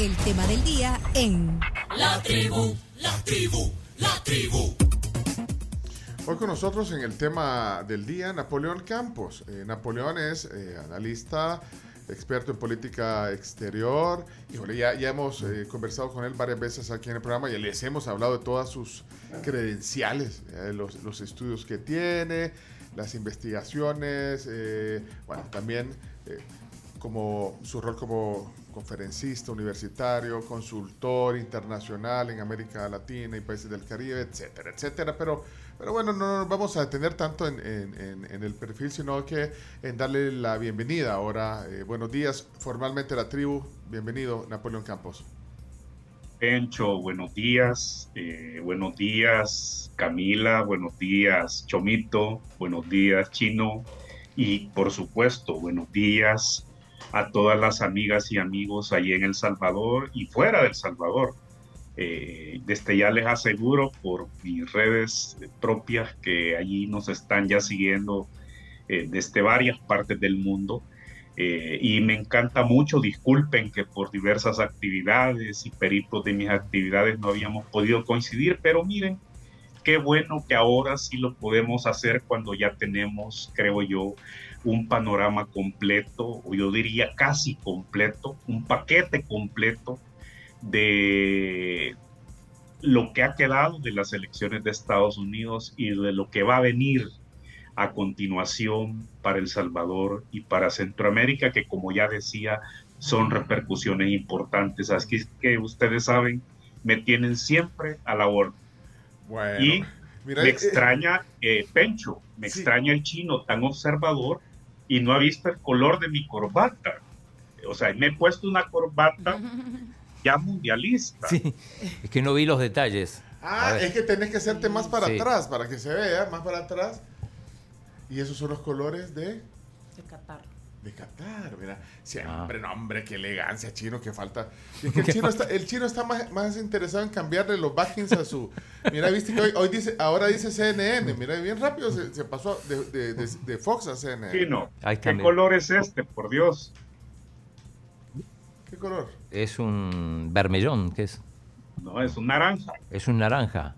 el tema del día en La tribu, la tribu, la tribu. Hoy con nosotros en el tema del día, Napoleón Campos. Eh, Napoleón es eh, analista, experto en política exterior. Híjole, ya, ya hemos eh, conversado con él varias veces aquí en el programa y les hemos hablado de todas sus credenciales, eh, los, los estudios que tiene, las investigaciones, eh, bueno, también eh, como su rol como conferencista universitario, consultor internacional en América Latina y países del Caribe, etcétera, etcétera. Pero, pero bueno, no nos vamos a detener tanto en, el perfil, sino que en darle la bienvenida ahora. Eh, buenos días, formalmente la tribu. Bienvenido, Napoleón Campos. Pencho, buenos días. eh, buenos días, Camila. Buenos días, Chomito. Buenos días, Chino. Y por supuesto, buenos días a todas las amigas y amigos allí en El Salvador y fuera del Salvador. Eh, desde ya les aseguro por mis redes propias que allí nos están ya siguiendo eh, desde varias partes del mundo. Eh, y me encanta mucho, disculpen que por diversas actividades y peritos de mis actividades no habíamos podido coincidir, pero miren, qué bueno que ahora sí lo podemos hacer cuando ya tenemos, creo yo, un panorama completo, o yo diría casi completo, un paquete completo de lo que ha quedado de las elecciones de Estados Unidos y de lo que va a venir a continuación para El Salvador y para Centroamérica, que como ya decía, son repercusiones importantes. Así que ustedes saben, me tienen siempre a la orden. Bueno, Y mira, me eh, extraña eh, Pencho, me Sí. extraña el chino tan observador y no ha visto el color de mi corbata. O sea, me he puesto una corbata ya mundialista. Sí, es que no vi los detalles. Ah, es que tenés que hacerte más para Sí. atrás, para que se vea, más para atrás. Y esos son los colores de, De Qatar. mira. Siempre, Ah. no, hombre, qué elegancia, chino, que falta. Y es que el chino está, el chino está más, más interesado en cambiarle los backings a su. Mira, viste que hoy, hoy dice, ahora dice CNN. Mira, bien rápido se, se pasó de, de- de- de Fox a CNN. Chino, Ahí está, ¿qué color es este? Por Dios. ¿Qué color? Es un vermellón, ¿qué es? No, es un naranja, Es un naranja.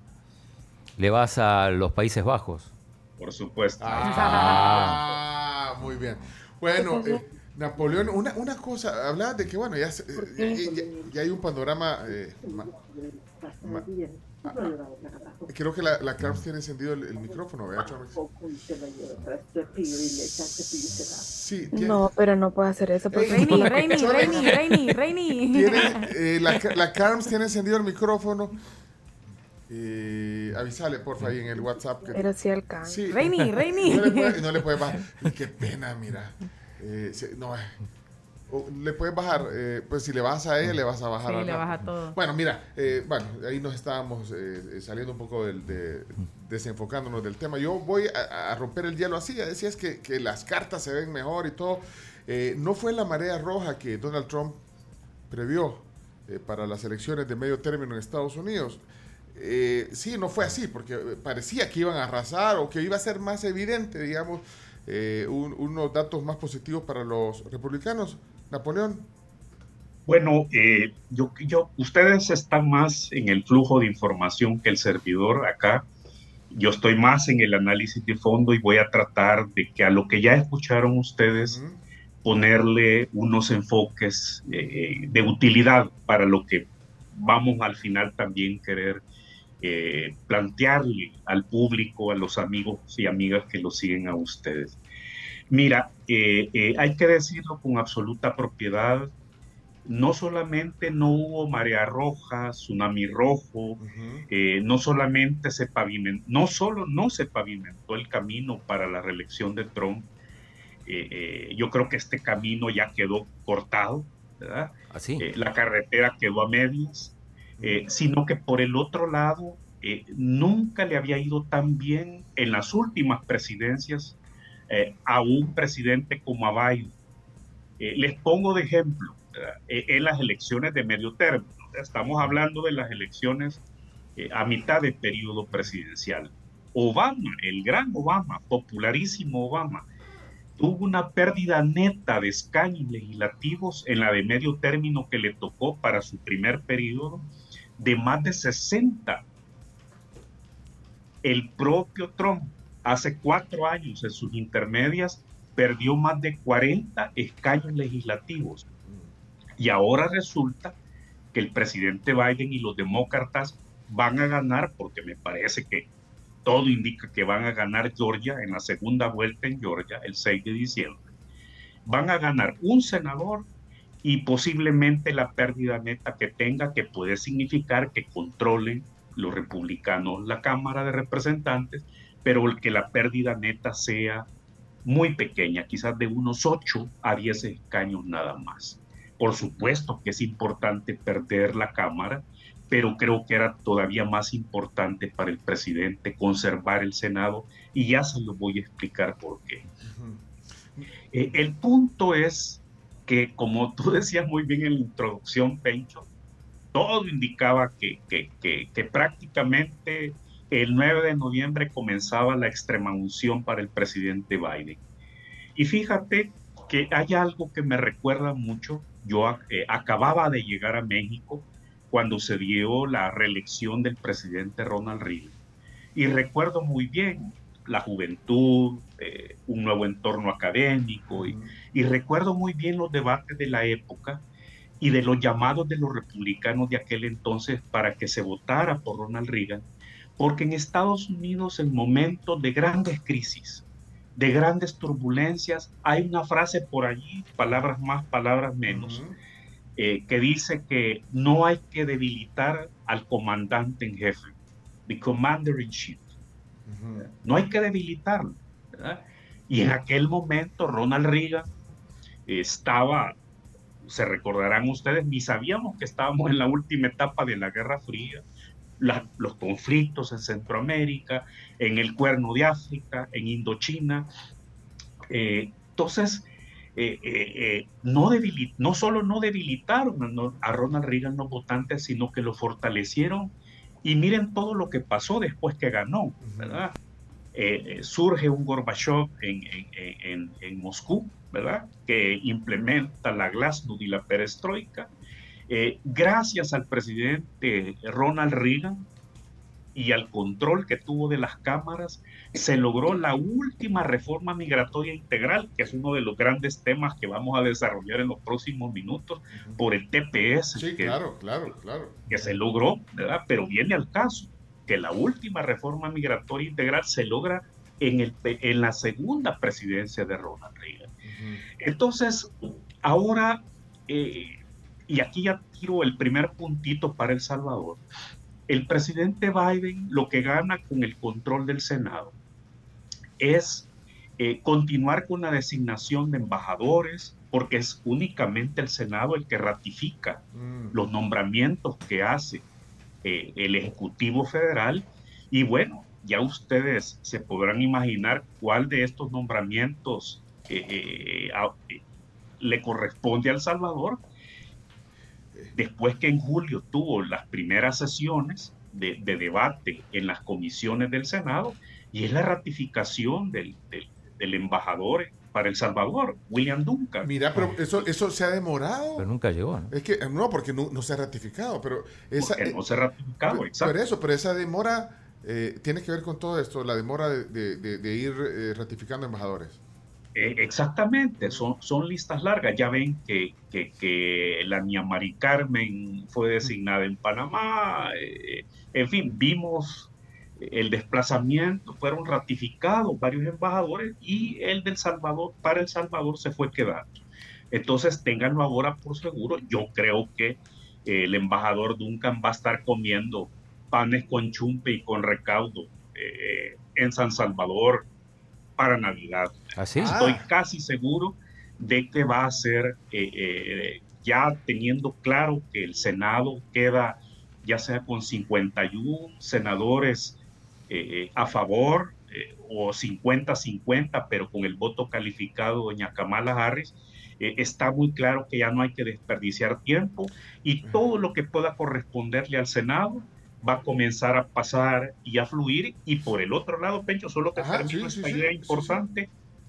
Le vas a los Países Bajos. por supuesto. Ah, muy bien. Bueno, eh, Napoleón, una, una cosa, hablaba de que, bueno, ya, se- eh, ya- ya- ya hay un panorama. eh, ma- ma- ah, creo que la, la Carms tiene encendido el, el micrófono, ¿verdad, Chomix? Sí, tiene, No, pero no puedo hacer eso porque Reini, Chole. Reini, Reini, Reini. tiene, eh, la, la Carms tiene encendido el micrófono. Eh, avísale, porfa, ahí en el WhatsApp. Que, pero sí alcanza. sí. Reini, Reini. No le puede, no le puede bajar. Qué pena, mira. Eh, no, eh. O le puedes bajar, eh, pues si le vas a ella, le vas a bajar Sí, a le baja todo. Bueno, mira, eh, bueno, ahí nos estábamos saliendo un poco del, de, desenfocándonos del tema. Yo voy a, a romper el hielo así, decías que, que las cartas se ven mejor y todo. Eh, no fue la marea roja que Donald Trump previó eh, para las elecciones de medio término en Estados Unidos. Eh, sí, no fue así, porque eh, parecía que iban a arrasar o que iba a ser más evidente, digamos, eh, un- unos datos más positivos para los republicanos. Napoleón. Bueno, eh, yo, yo, ustedes están más en el flujo de información que el servidor acá. Yo estoy más en el análisis de fondo y voy a tratar de que a lo que ya escucharon ustedes, ponerle unos enfoques de utilidad para lo que vamos al final también querer eh, plantearle al público, a los amigos y amigas que lo siguen a ustedes. Mira, eh, eh, hay que decirlo con absoluta propiedad, no solamente no hubo marea roja, tsunami rojo, no solamente se pavimentó, no solo no se pavimentó el camino para la reelección de Trump, yo creo que este camino ya quedó cortado, ¿verdad? Así. Eh, la carretera quedó a medias, eh, sino que por el otro lado, eh, nunca le había ido tan bien en las últimas presidencias eh, a un presidente como a Biden. Les pongo de ejemplo, en las elecciones de medio término, estamos hablando de las elecciones a mitad de periodo presidencial. Obama, el gran Obama, popularísimo Obama, tuvo una pérdida neta de escaños legislativos en la de medio término que le tocó para su primer periodo de más de 60. El propio Trump hace cuatro años en sus intermedias perdió más de 40 escaños legislativos. Y ahora resulta que el presidente Biden y los demócratas van a ganar, porque me parece que todo indica que van a ganar Georgia en la segunda vuelta en Georgia el 6 de diciembre. Van a ganar un senador y posiblemente la pérdida neta que tenga, que puede significar que controlen los republicanos la Cámara de Representantes, pero el que la pérdida neta sea muy pequeña, quizás de unos 8 a 10 escaños nada más. Por supuesto que es importante perder la Cámara, pero creo que era todavía más importante para el presidente conservar el Senado y ya se lo voy a explicar por qué. Eh, el punto es que, como tú decías muy bien en la introducción, Pencho, todo indicaba que, prácticamente el 9 de noviembre comenzaba la extrema unción para el presidente Biden. Y fíjate que hay algo que me recuerda mucho. Yo eh, acababa de llegar a México cuando se dio la reelección del presidente Ronald Reagan. Y recuerdo muy bien la juventud, eh, un nuevo entorno académico, y, y, recuerdo muy bien los debates de la época y de los llamados de los republicanos de aquel entonces para que se votara por Ronald Reagan, porque en Estados Unidos en momentos de grandes crisis, de grandes turbulencias, hay una frase por allí, palabras más, palabras menos, eh, que dice que no hay que debilitar al comandante en jefe, the commander in chief. No hay que debilitarlo. Y en aquel momento Ronald Reagan estaba, se recordarán ustedes, ni sabíamos que estábamos en la última etapa de la Guerra Fría, los conflictos en Centroamérica, en el Cuerno de África, en Indochina. Eh, entonces, eh, eh, no solo no debilitaron a, Ronald Reagan los votantes, sino que lo fortalecieron. Y miren todo lo que pasó después que ganó, ¿verdad? Surge un Gorbachev en, en, en, Moscú, ¿verdad? Que implementa la glasnost y la perestroika. gracias al presidente Ronald Reagan, y al control que tuvo de las cámaras, se logró la última reforma migratoria integral, que es uno de los grandes temas que vamos a desarrollar en los próximos minutos por el TPS. Sí, que, claro, claro, claro. Que se logró, ¿verdad? Pero viene al caso que la última reforma migratoria integral se logra en, el, en la segunda presidencia de Ronald Reagan. Entonces, ahora, eh, y aquí ya tiro el primer puntito para El Salvador, el presidente Biden lo que gana con el control del Senado es eh, continuar con la designación de embajadores, porque es únicamente el Senado el que ratifica mm. los nombramientos que hace eh, el Ejecutivo Federal. Y bueno, ya ustedes se podrán imaginar cuál de estos nombramientos eh, le corresponde a Salvador después que en julio tuvo las primeras sesiones de, debate en las comisiones del Senado, y es la ratificación del, embajador para El Salvador, William Duncan. Mira, pero eso, eso se ha demorado. Pero nunca llegó, ¿no? Es que, no, porque no, se ha ratificado, pero esa... no se ha ratificado, exacto. Pero eso, pero esa demora eh, tiene que ver con todo esto, la demora de, ir eh, ratificando embajadores. Eh, exactamente, son, son listas largas. Ya ven que, que, la niña Mari Carmen fue designada en Panamá. Eh, en fin, vimos el desplazamiento, fueron ratificados varios embajadores y el del Salvador, para El Salvador, se fue quedando. Entonces, ténganlo ahora por seguro. Yo creo que eh, el embajador Duncan va a estar comiendo panes con chumpe y con recaudo en San Salvador para Navidad. ¿Así? ¿Ah, Estoy casi seguro de que va a ser, eh, eh, ya teniendo claro que el Senado queda ya sea con 51 senadores eh, a favor o 50-50, pero con el voto calificado doña Kamala Harris, está muy claro que ya no hay que desperdiciar tiempo y todo lo que pueda corresponderle al Senado va a comenzar a pasar y a fluir. Y por el otro lado, Pencho, solo que esta idea importante.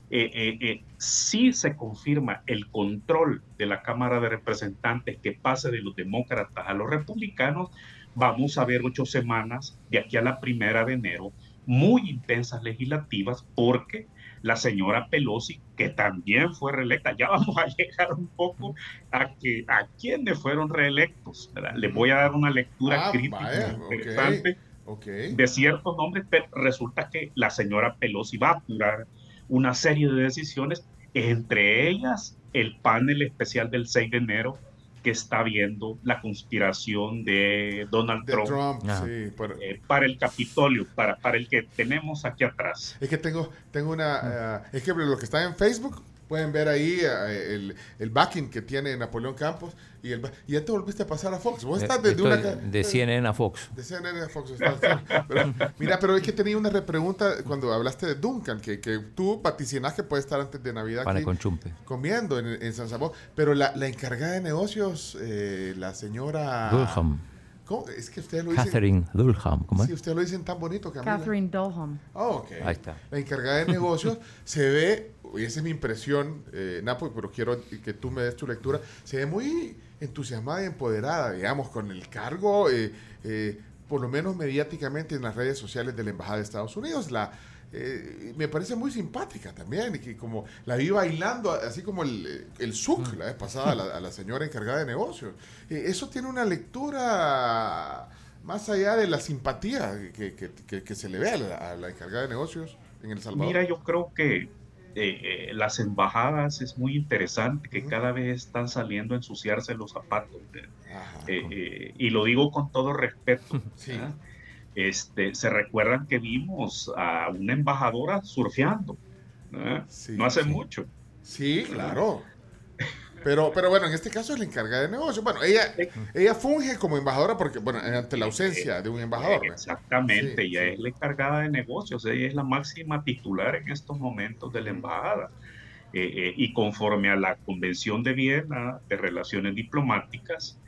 eh, eh, eh, si se confirma el control de la Cámara de Representantes que pase de los demócratas a los republicanos, vamos a ver ocho semanas de aquí a la primera de enero muy intensas legislativas porque la señora Pelosi, que también fue reelecta, ya vamos a llegar un poco a que a quienes fueron reelectos. ¿verdad? Les voy a dar una lectura Ah, crítica vaya, interesante Ok. de ciertos nombres, pero resulta que la señora Pelosi va a apurar una serie de decisiones, entre ellas el panel especial del 6 de enero que está viendo la conspiración de Donald De Trump, Trump, Ah. sí. pero- eh, para el Capitolio, para, para el que tenemos aquí atrás. Es que tengo, tengo una... eh, es que lo que está en Facebook, pueden ver ahí eh, el, el backing que tiene Napoleón Campos. Y, el, y ya te volviste a pasar a Fox. Vos Eh, estás desde una... de CNN a Fox. De CNN a Fox. Pero, mira, pero es que tenía una repregunta cuando hablaste de Duncan, que, que tú vaticinas que puede estar antes de Navidad Pane aquí con chumpe. comiendo en, en San Salvador. Pero la, la encargada de negocios, eh, la señora... Dulham. ¿Cómo? Es que ustedes lo dicen... Catherine Dulham. ¿Cómo es? Sí, ustedes lo dicen tan bonito, Camila. Catherine Dolham. Oh, ok. Ahí está. La encargada de negocios se ve, y esa es mi impresión, eh, Napo, pero quiero que tú me des tu lectura, se ve muy entusiasmada y empoderada, digamos, con el cargo, eh, eh, por lo menos mediáticamente en las redes sociales de la Embajada de Estados Unidos. La, eh, me parece muy simpática también, y que como la vi bailando, así como el, el SUC la vez pasada, a la, a la señora encargada de negocios. Eh, eso tiene una lectura más allá de la simpatía que, que- que- que se le ve a la, a la encargada de negocios en El Salvador. Mira, yo creo que eh, eh, las embajadas es muy interesante que cada vez están saliendo a ensuciarse los zapatos. Ajá. eh, eh, y lo digo con todo respeto. Sí. Este, se recuerdan que vimos a una embajadora surfeando ¿verdad? Sí, no hace sí. mucho. Sí, claro. Pero, pero bueno, en este caso es la encargada de negocios. Bueno, ella, ella funge como embajadora porque, bueno, ante la ausencia de un embajador. Exactamente, Sí, ella es la encargada de negocios, ella es la máxima titular en estos momentos de la embajada. Eh, eh, y conforme a la Convención de Viena de Relaciones Diplomáticas,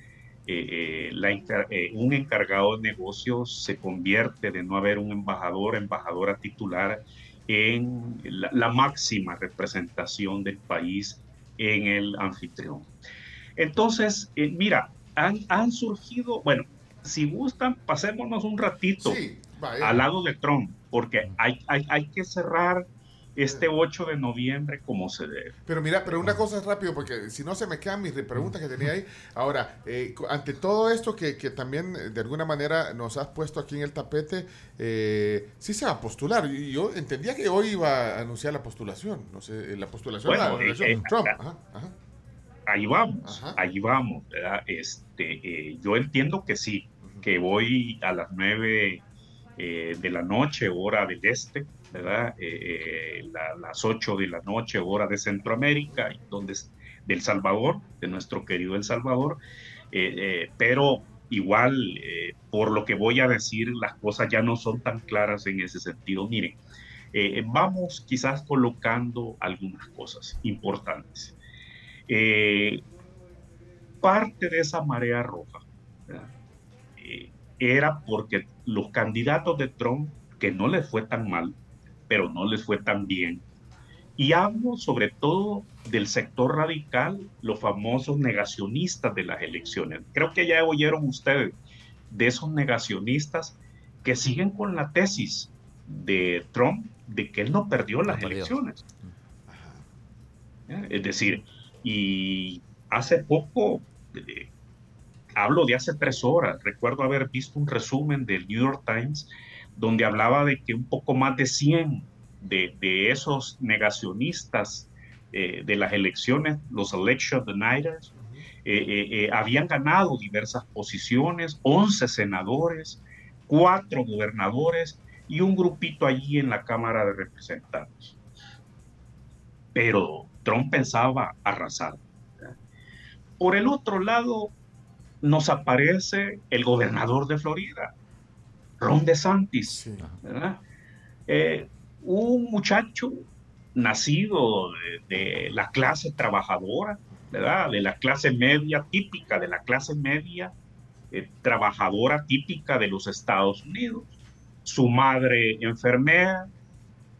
eh, eh, la eh, un encargado de negocios se convierte de no haber un embajador, embajadora titular en la, la máxima representación del país en el anfitrión. Entonces, eh, mira, han, han surgido, bueno, si gustan, pasémonos un ratito Sí, al lado de Trump, porque hay, hay, hay que cerrar este 8 de noviembre como se debe. Pero mira, pero una cosa es rápido, porque si no se me quedan mis preguntas que tenía ahí. Ahora, eh, ante todo esto que, que también eh, de alguna manera nos has puesto aquí en el tapete, eh, sí se va a postular. Yo entendía que hoy iba a anunciar la postulación. No sé, eh, la postulación Bueno, la eh, eh, Trump. ah, Ajá, ajá. Ahí vamos, Ajá. ahí vamos, ¿verdad? Este, yo entiendo que sí, que voy a las 9 eh, de la noche, hora del este, ¿verdad? Eh, eh, la- las 8 de la noche, hora de Centroamérica, donde del Salvador, de nuestro querido El Salvador, eh, pero igual, por lo que voy a decir, las cosas ya no son tan claras en ese sentido. Miren, vamos quizás colocando algunas cosas importantes. Parte de esa marea roja era porque los candidatos de Trump, que no les fue tan mal, pero no les fue tan bien, y hablo sobre todo del sector radical, los famosos negacionistas de las elecciones. Creo que ya oyeron ustedes de esos negacionistas que siguen con la tesis de Trump de que él no perdió las perdió. elecciones. Es decir, y hace poco, eh, hablo de hace tres horas, recuerdo haber visto un resumen del New York Times donde hablaba de que un poco más de 100 de, esos negacionistas eh, de las elecciones, los election deniers, eh, eh, habían ganado diversas posiciones, 11 senadores, cuatro gobernadores y un grupito allí en la Cámara de Representantes. Pero Trump pensaba arrasar. Por el otro lado, nos aparece el gobernador de Florida, Ron DeSantis, Sí. ¿verdad? Eh, un muchacho nacido de, de la clase trabajadora, ¿verdad? De la clase media típica, de la clase media eh, trabajadora típica de los Estados Unidos. Su madre enfermera,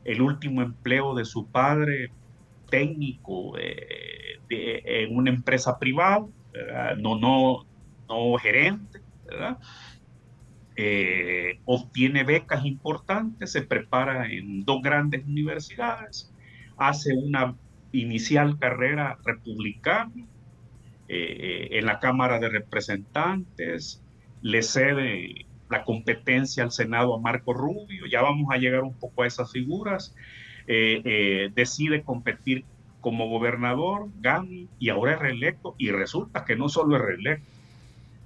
el último empleo de su padre técnico eh, de- en una empresa privada, ¿verdad? no, no, no gerente, ¿verdad? Eh, obtiene becas importantes, se prepara en dos grandes universidades, hace una inicial carrera republicana eh, en la Cámara de Representantes, le cede la competencia al Senado a Marco Rubio, ya vamos a llegar un poco a esas figuras, eh, eh, decide competir como gobernador, gana y ahora es reelecto y resulta que no solo es reelecto.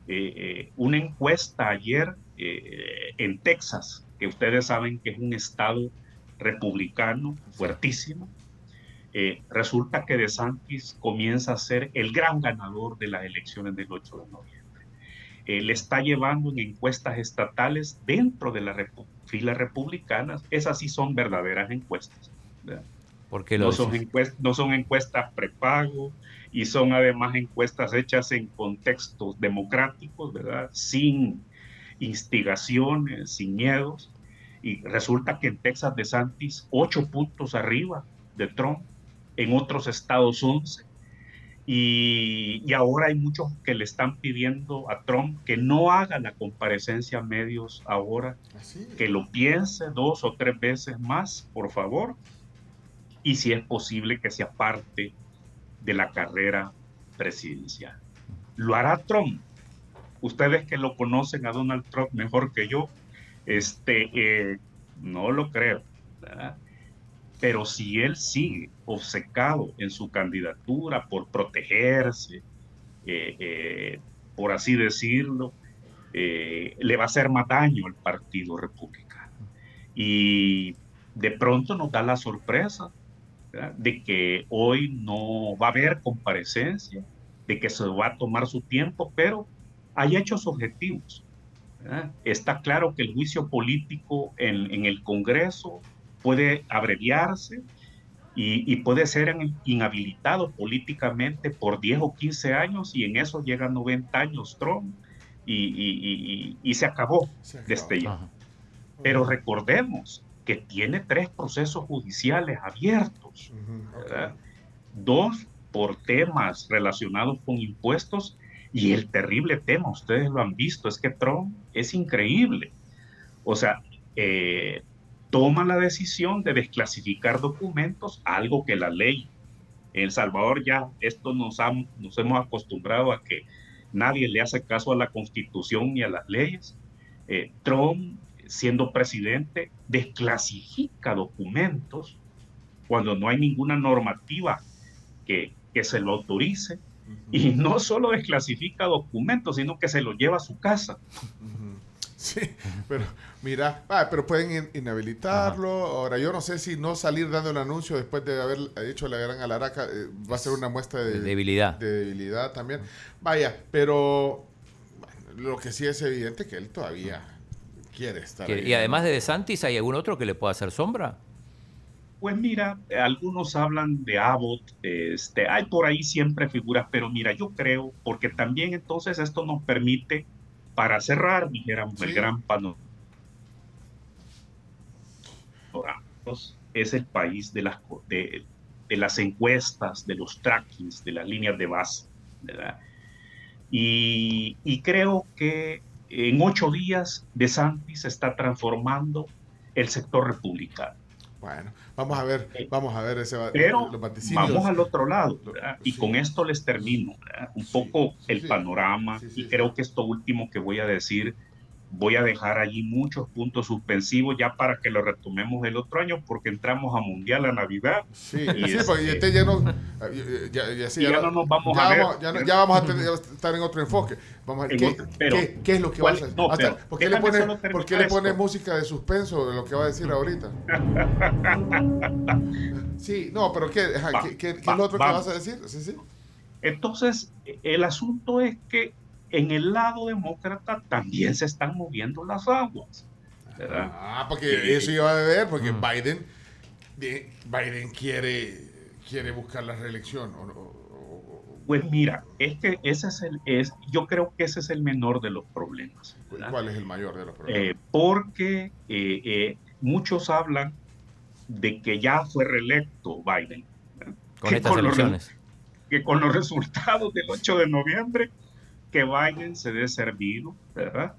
Eh, eh, una encuesta ayer eh, en Texas, que ustedes saben que es un estado republicano fuertísimo, eh, resulta que DeSantis comienza a ser el gran ganador de las elecciones del 8 de noviembre. Eh, le está llevando en encuestas estatales dentro de las repu- filas republicanas. Esas sí son verdaderas encuestas. ¿verdad? ¿Por qué lo No son, encuest- no son encuestas prepago y son además encuestas hechas en contextos democráticos, ¿verdad? Sin instigaciones, sin miedos. Y resulta que en Texas de Santis, ocho puntos arriba de Trump, en otros estados 11. Y, y ahora hay muchos que le están pidiendo a Trump que no haga la comparecencia a medios ahora, Así. que lo piense dos o tres veces más, por favor, y si es posible que se aparte de la carrera presidencial. ¿Lo hará Trump? Ustedes que lo conocen a Donald Trump mejor que yo, este, eh, no lo creo. ¿verdad? Pero si él sigue obcecado en su candidatura por protegerse, eh, eh, por así decirlo, eh, le va a hacer más daño al Partido Republicano. Y de pronto nos da la sorpresa ¿verdad? de que hoy no va a haber comparecencia, de que se va a tomar su tiempo, pero hay hechos objetivos. ¿verdad? Está claro que el juicio político en, en el Congreso puede abreviarse y, y puede ser inhabilitado políticamente por 10 o 15 años y en eso llegan 90 años Trump y, y- y- y- y se acabó acabó. desde ya. Pero recordemos que tiene tres procesos judiciales abiertos, dos por temas relacionados con impuestos y el terrible tema, ustedes lo han visto, es que Trump es increíble. O sea, eh, toma la decisión de desclasificar documentos, algo que la ley en El Salvador ya esto nos, han- nos hemos acostumbrado a que nadie le hace caso a la constitución ni a las leyes. Eh, Trump, siendo presidente, desclasifica documentos cuando no hay ninguna normativa que, que se lo autorice. Y no solo desclasifica documentos, sino que se los lleva a su casa. Sí, pero mira, ah, pero pueden in- inhabilitarlo. Ahora, yo no sé si no salir dando el anuncio después de haber hecho la gran alaraca eh, va a ser una muestra de, De debilidad. de debilidad también. Vaya, pero bueno, lo que sí es evidente que él todavía quiere estar ahí, y además ¿no? de DeSantis, ¿hay algún otro que le pueda hacer sombra? Pues mira, algunos hablan de Abbott, este, hay por ahí siempre figuras, pero mira, yo creo, porque también entonces esto nos permite, para cerrar, dijéramos, el gran panorama, es el país de las, de, de las encuestas, de los trackings, de las líneas de base, ¿verdad? Y, y creo que en ocho días DeSantis está transformando el sector republicano. Bueno, vamos a ver, vamos a ver ese Pero los vamos al otro lado, y sí. con esto les termino ¿verdad? un poco sí, el panorama, y creo que esto último que voy a decir, voy a dejar allí muchos puntos suspensivos ya para que lo retomemos el otro año, porque entramos a Mundial a Navidad. Sí, Y sí, porque este- este ya no, ya, ya- sí, y ya no nos vamos ya a ver. vamos, ya, no- ya vamos a tener- estar en otro enfoque. Vamos a ver, En ¿qué, otro- pero- qué- qué es lo que ¿cuál- vas a hacer? no, Hasta- pero ¿Por qué le déjame pone, solo terminar ¿por qué le pone música de suspenso de lo que va a decir ahorita? Sí, no, pero ¿qué, Va, ¿qué, qué- va, es lo otro que vamos. vas a decir? Sí, sí. Entonces, el asunto es que en el lado demócrata también se están moviendo las aguas. ¿verdad? Ah, porque eso iba a ver, porque Mm. Biden, de- Biden quiere, quiere buscar la reelección. o- o- o- Pues mira, es que ese es el, es, yo creo que ese es el menor de los problemas. ¿verdad? ¿Cuál es el mayor de los problemas? Eh, porque eh, eh, muchos hablan de que ya fue reelecto Biden. Con que estas con los elecciones. que con los resultados del 8 de noviembre, que Biden se dé servido, ¿verdad?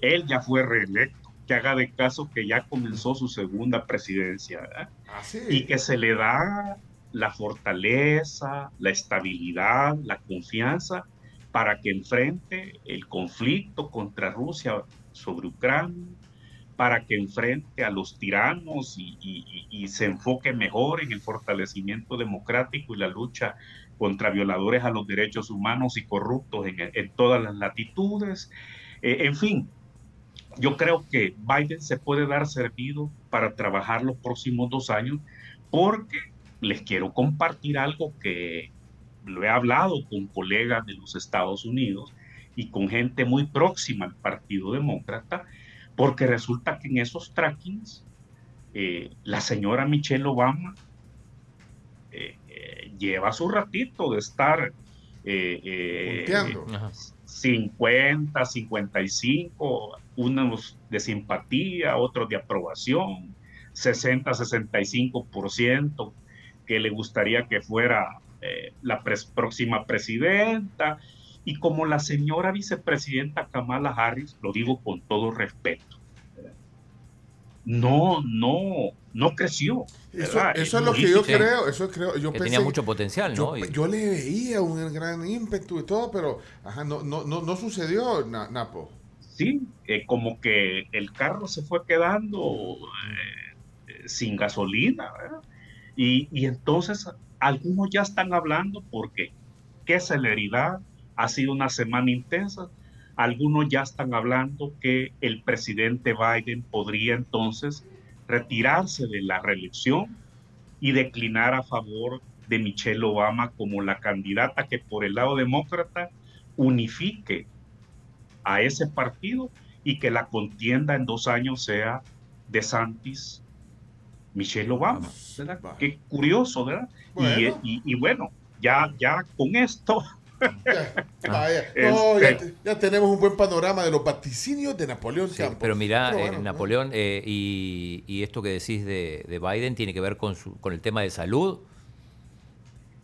Él ya fue reelecto, que haga de caso que ya comenzó su segunda presidencia, ¿verdad? Ah, sí. y que se le da la fortaleza, la estabilidad, la confianza para que enfrente el conflicto contra Rusia sobre Ucrania, para que enfrente a los tiranos y, se enfoque mejor en el fortalecimiento democrático y la lucha contra violadores a los derechos humanos y corruptos en, en todas las latitudes. Eh, en fin, yo creo que Biden se puede dar servido para trabajar los próximos dos años porque les quiero compartir algo que lo he hablado con colegas de los Estados Unidos y con gente muy próxima al Partido Demócrata, porque resulta que en esos trackings eh, la señora Michelle Obama eh, eh, lleva su ratito de estar eh, eh, Punteando. Ajá. 50, 55, unos de simpatía, otros de aprobación, 60, 65% que le gustaría que fuera eh, la pres- próxima presidenta. Y como la señora vicepresidenta Kamala Harris, lo digo con todo respeto, no, no, no creció. Eso, eso es lo que yo creo, eso creo. Yo Que pensé, tenía mucho potencial, ¿no? yo, yo le veía un gran ímpetu y todo, pero ajá, no, no, no, no sucedió, Na- Napo. sí, eh, como que el carro se fue quedando eh, sin gasolina, ¿verdad? Y, y entonces algunos ya están hablando porque qué celeridad, ha sido una semana intensa, algunos ya están hablando que el presidente Biden podría entonces retirarse de la reelección y declinar a favor de Michelle Obama como la candidata que por el lado demócrata unifique a ese partido y que la contienda en dos años sea de Santis Michelle Obama. Qué curioso, ¿verdad? Y, y bueno, ya, ya con esto, Ya, Ah. vaya. No, ya, Este- te- ya tenemos un buen panorama de los vaticinios de Napoleón Sí, Campos. pero mira, Pero eh, bueno, Napoleón, eh, y, y esto que decís de, de Biden tiene que ver con, su, con el tema de salud.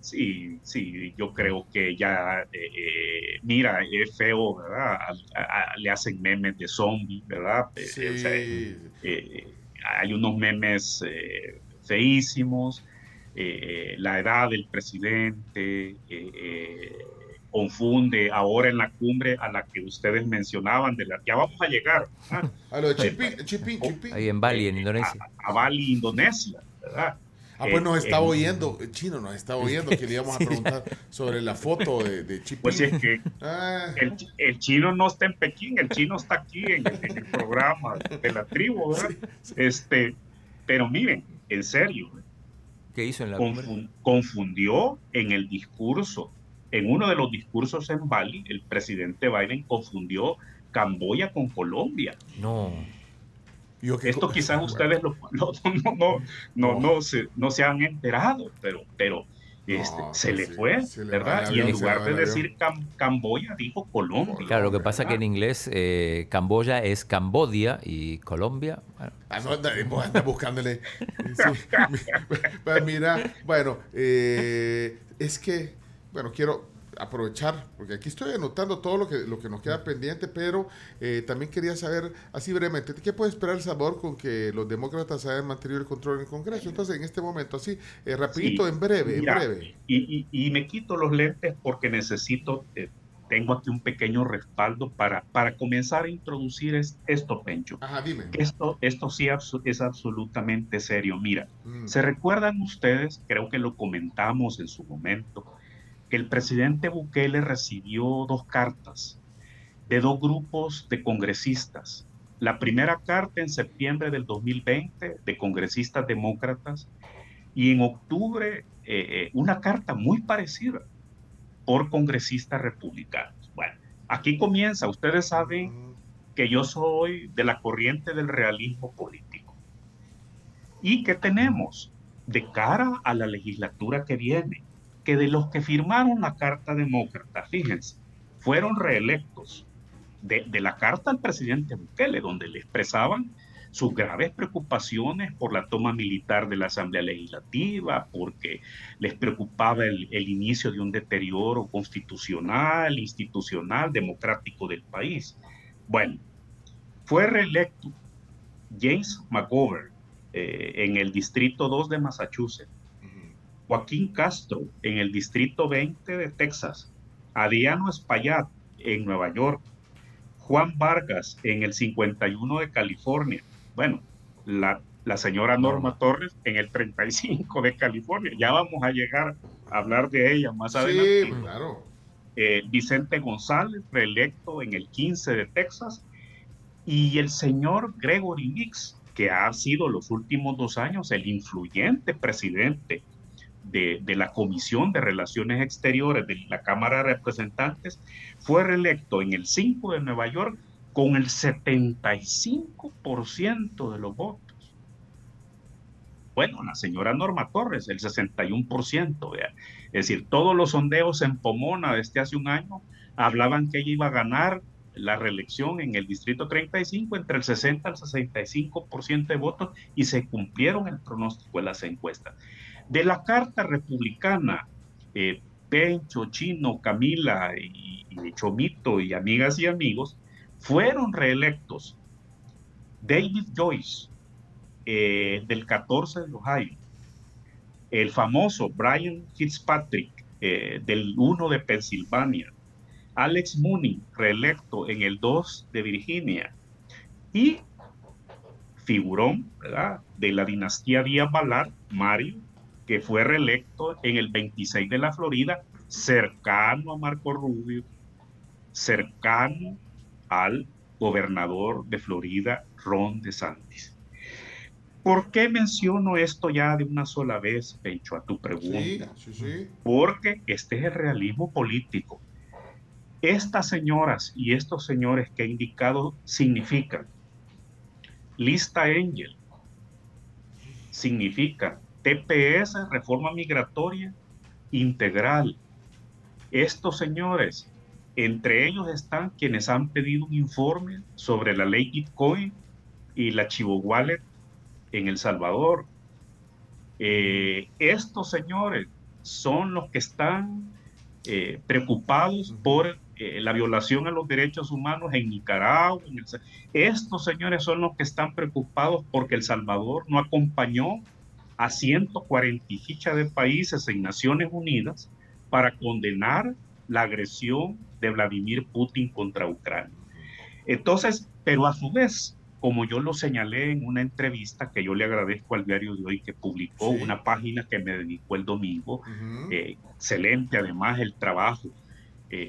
sí, sí, yo creo que ya, eh, eh, mira, es feo, ¿verdad? A- a- a- le hacen memes de zombies, ¿verdad? Eh, Sí. o sea, eh, hay unos memes eh, feísimos, eh, la edad del presidente eh, eh, confunde ahora en la cumbre a la que ustedes mencionaban, de la, ya vamos a llegar. A lo de Chipín, Chipín, Chipín. Ahí en Bali, en Eh, Indonesia. a, a Bali, Indonesia, ¿verdad? Ah, pues nos eh, está eh, oyendo, eh, Chino nos está oyendo, que le íbamos a preguntar sobre la foto de, de Chipín. Pues es que Ah, el, el chino no está en Pekín, el chino está aquí en, en el programa de la tribu, ¿verdad? Este, pero miren, en serio, ¿Qué hizo en la cumbre? confun- confundió en el discurso, en uno de los discursos en Bali, el presidente Biden confundió Camboya con Colombia. No. yo que- Esto quizás Bueno, ustedes lo- lo- no, no, no, no, se, no se han enterado, pero, pero este, No, se le sí, fue, se ¿verdad? Y en lugar de decir Cam- Camboya, dijo Colombia. Claro, lo que pasa que en inglés eh, Camboya es Cambodia y Colombia. bueno, Ah, no, anda- vos andás buscándole. Sí. Pues mira, bueno, eh, es que, bueno, quiero aprovechar, porque aquí estoy anotando todo lo que, lo que nos queda pendiente, pero eh, también quería saber, así brevemente, ¿qué puede esperar El Salvador con que los demócratas hayan mantenido el control en el Congreso? Entonces, en este momento, así, eh, rapidito, Sí, en breve, mira, en breve. Y, y- y me quito los lentes porque necesito, eh, tengo aquí un pequeño respaldo para, para comenzar a introducir es- esto, Pencho. Ajá, dime. Esto, esto sí es absolutamente serio. Mira, Mm. ¿se recuerdan ustedes? Creo que lo comentamos en su momento, el presidente Bukele recibió dos cartas de dos grupos de congresistas. La primera carta en septiembre del 2020 de congresistas demócratas y en octubre eh, eh, una carta muy parecida por congresistas republicanos. Bueno, aquí comienza, ustedes saben que yo soy de la corriente del realismo político. ¿Y qué tenemos? De cara a la legislatura que viene, que de los que firmaron la Carta Demócrata, fíjense, fueron reelectos. De, la carta al presidente Bukele, donde le expresaban sus graves preocupaciones por la toma militar de la Asamblea Legislativa, porque les preocupaba el, el inicio de un deterioro constitucional, institucional, democrático del país. Bueno, fue reelecto James McGovern eh, en el Distrito 2 de Massachusetts, Joaquín Castro en el Distrito 20 de Texas, Adriano Espaillat en Nueva York, Juan Vargas en el 51 de California, bueno, la, la señora Norma Torres en el 35 de California, ya vamos a llegar a hablar de ella más Sí, adelante. claro. Eh, Vicente González, reelecto en el 15 de Texas, y el señor Gregory Nix, que ha sido los últimos dos años el influyente presidente de, la Comisión de Relaciones Exteriores de la Cámara de Representantes, fue reelecto en el 5 de Nueva York con el 75% de los votos. Bueno, la señora Norma Torres, el 61%. vea. Es decir, todos los sondeos en Pomona desde hace un año hablaban que ella iba a ganar la reelección en el distrito 35 entre el 60 al 65% de votos y se cumplieron el pronóstico de las encuestas. De la carta republicana, eh, Pencho, Chino, Camila y, Chomito y amigas y amigos fueron reelectos. David Joyce eh, del 14 de Ohio, el famoso Brian Fitzpatrick eh, del 1 de Pensilvania, Alex Mooney, reelecto en el 2 de Virginia, y figurón de la dinastía Díaz Balar, Mario, que fue reelecto en el 26 de la Florida, cercano a Marco Rubio, cercano al gobernador de Florida, Ron DeSantis. ¿Por qué menciono esto ya de una sola vez, Pencho, a tu Sí, pregunta? sí, sí. porque este es el realismo político. Estas señoras y estos señores que he indicado significan lista Angel, significa TPS, reforma migratoria integral. Estos señores, entre ellos están quienes han pedido un informe sobre la ley Bitcoin y la Chivo Wallet en El Salvador. Eh, estos señores son los que están eh, preocupados por eh, la violación a los derechos humanos en Nicaragua. en el Sa- estos señores son los que están preocupados porque El Salvador no acompañó a 140 y ficha de países en Naciones Unidas para condenar la agresión de Vladimir Putin contra Ucrania. Entonces, pero a su vez, como yo lo señalé en una entrevista que yo le agradezco al diario de hoy que publicó Sí. una página que me dedicó el domingo, eh, excelente además el trabajo eh,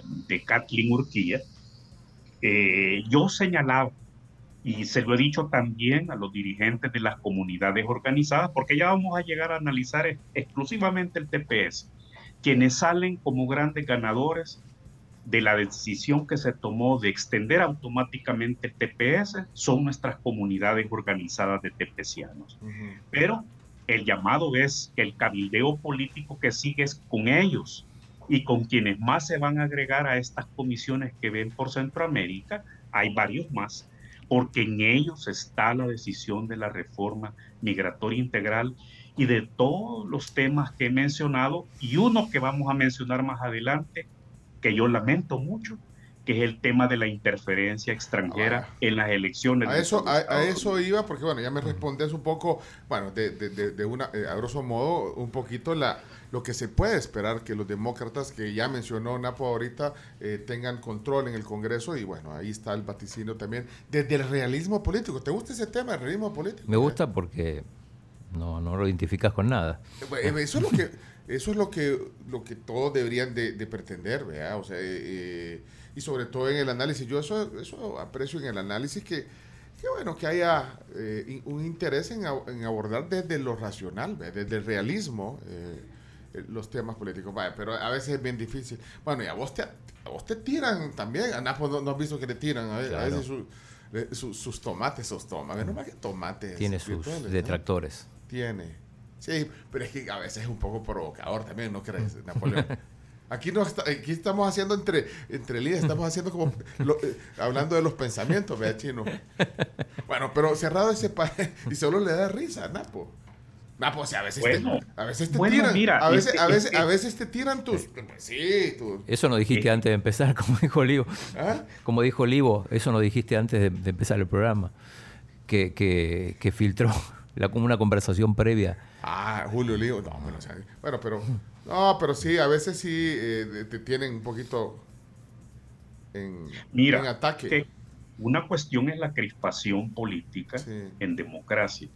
eh, de Kathleen Urquía, yo señalaba, y se lo he dicho también a los dirigentes de las comunidades organizadas, porque ya vamos a llegar a analizar ex- exclusivamente el TPS, quienes salen como grandes ganadores de la decisión que se tomó de extender automáticamente el TPS son nuestras comunidades organizadas de tepecianos Ujú. pero el llamado es que el cabildeo político que sigue es con ellos y con quienes más se van a agregar a estas comisiones que ven por Centroamérica, hay varios más, porque en ellos está la decisión de la reforma migratoria integral y de todos los temas que he mencionado y uno que vamos a mencionar más adelante, que yo lamento mucho, que es el tema de la interferencia extranjera Ah. en las elecciones. A eso, a, a eso iba, porque bueno, ya me respondes un poco, bueno, de, de, de, de una, eh, a grosso modo, un poquito la, lo que se puede esperar que los demócratas, que ya mencionó Napo ahorita, eh, tengan control en el Congreso, y bueno, ahí está el vaticinio también, desde el realismo político. ¿Te gusta ese tema, el realismo político? Me gusta porque no, no lo identificas con nada. Eh, eh, Eso es lo que, eso es lo que, lo que todos deberían de, de pretender, ¿verdad? O sea, eh, y sobre todo en el análisis. Yo eso, eso aprecio en el análisis que, que bueno, que haya eh, un interés en, ab- en abordar desde lo racional, ¿verdad? desde el realismo. eh, los temas políticos, Vaya, pero a veces es bien difícil. Bueno, y a vos te, a vos te tiran también, a Napo no, no has visto que le tiran, a, a veces su- sus tomates, sus tomates, no más que tomates. Tiene sus detractores. Tiene. Sí, pero es que a veces es un poco provocador también, ¿no crees, Napoleón? Aquí, no está- aquí estamos haciendo entre, entre líneas, estamos haciendo como lo- eh, hablando de los pensamientos, vea chino. Bueno, pero cerrado ese pa y solo le da risa, Napo. O sea, a veces Bueno, te, a veces te bueno, tiran, mira, a veces, es que- a es veces, que- a veces te tiran tus, pues sí, Eso no dijiste Eh. antes de empezar, como dijo Olivo. ¿ah? Como dijo Olivo, eso no dijiste antes de, de empezar el programa. Que, que, que filtró la, como una conversación previa. Ah, Julio Lío. No, bueno, o sea, bueno, pero. No, pero sí, a veces sí eh, te tienen un poquito en, Mira, en ataque. que una cuestión es la crispación política Sí. en democracia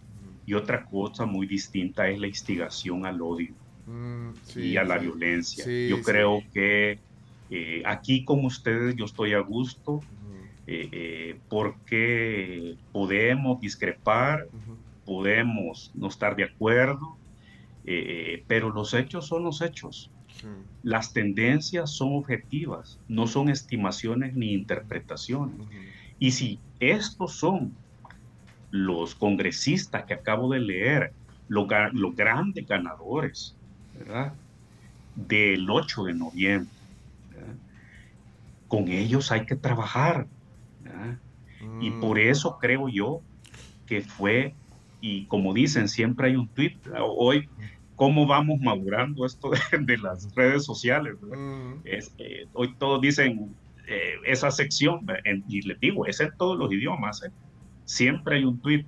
y otra cosa muy distinta es la instigación al odio Mm, sí, y a la sí. violencia. Sí, yo creo que eh, aquí con ustedes yo estoy a gusto eh, eh, porque podemos discrepar, podemos no estar de acuerdo, pero los hechos son los hechos. Las tendencias son objetivas, no son estimaciones ni interpretaciones. Y si estos son los congresistas que acabo de leer, los, grandes ganadores, ¿verdad? Del 8 de noviembre, ¿verdad? con ellos hay que trabajar. Y Mm. por eso creo yo que fue, y como dicen, siempre hay un tweet, hoy, ¿cómo vamos madurando esto de, de las redes sociales? Mm. Es, eh, hoy todos dicen eh, esa sección. En- y les digo, es en todos los idiomas, ¿eh? Siempre hay un tweet.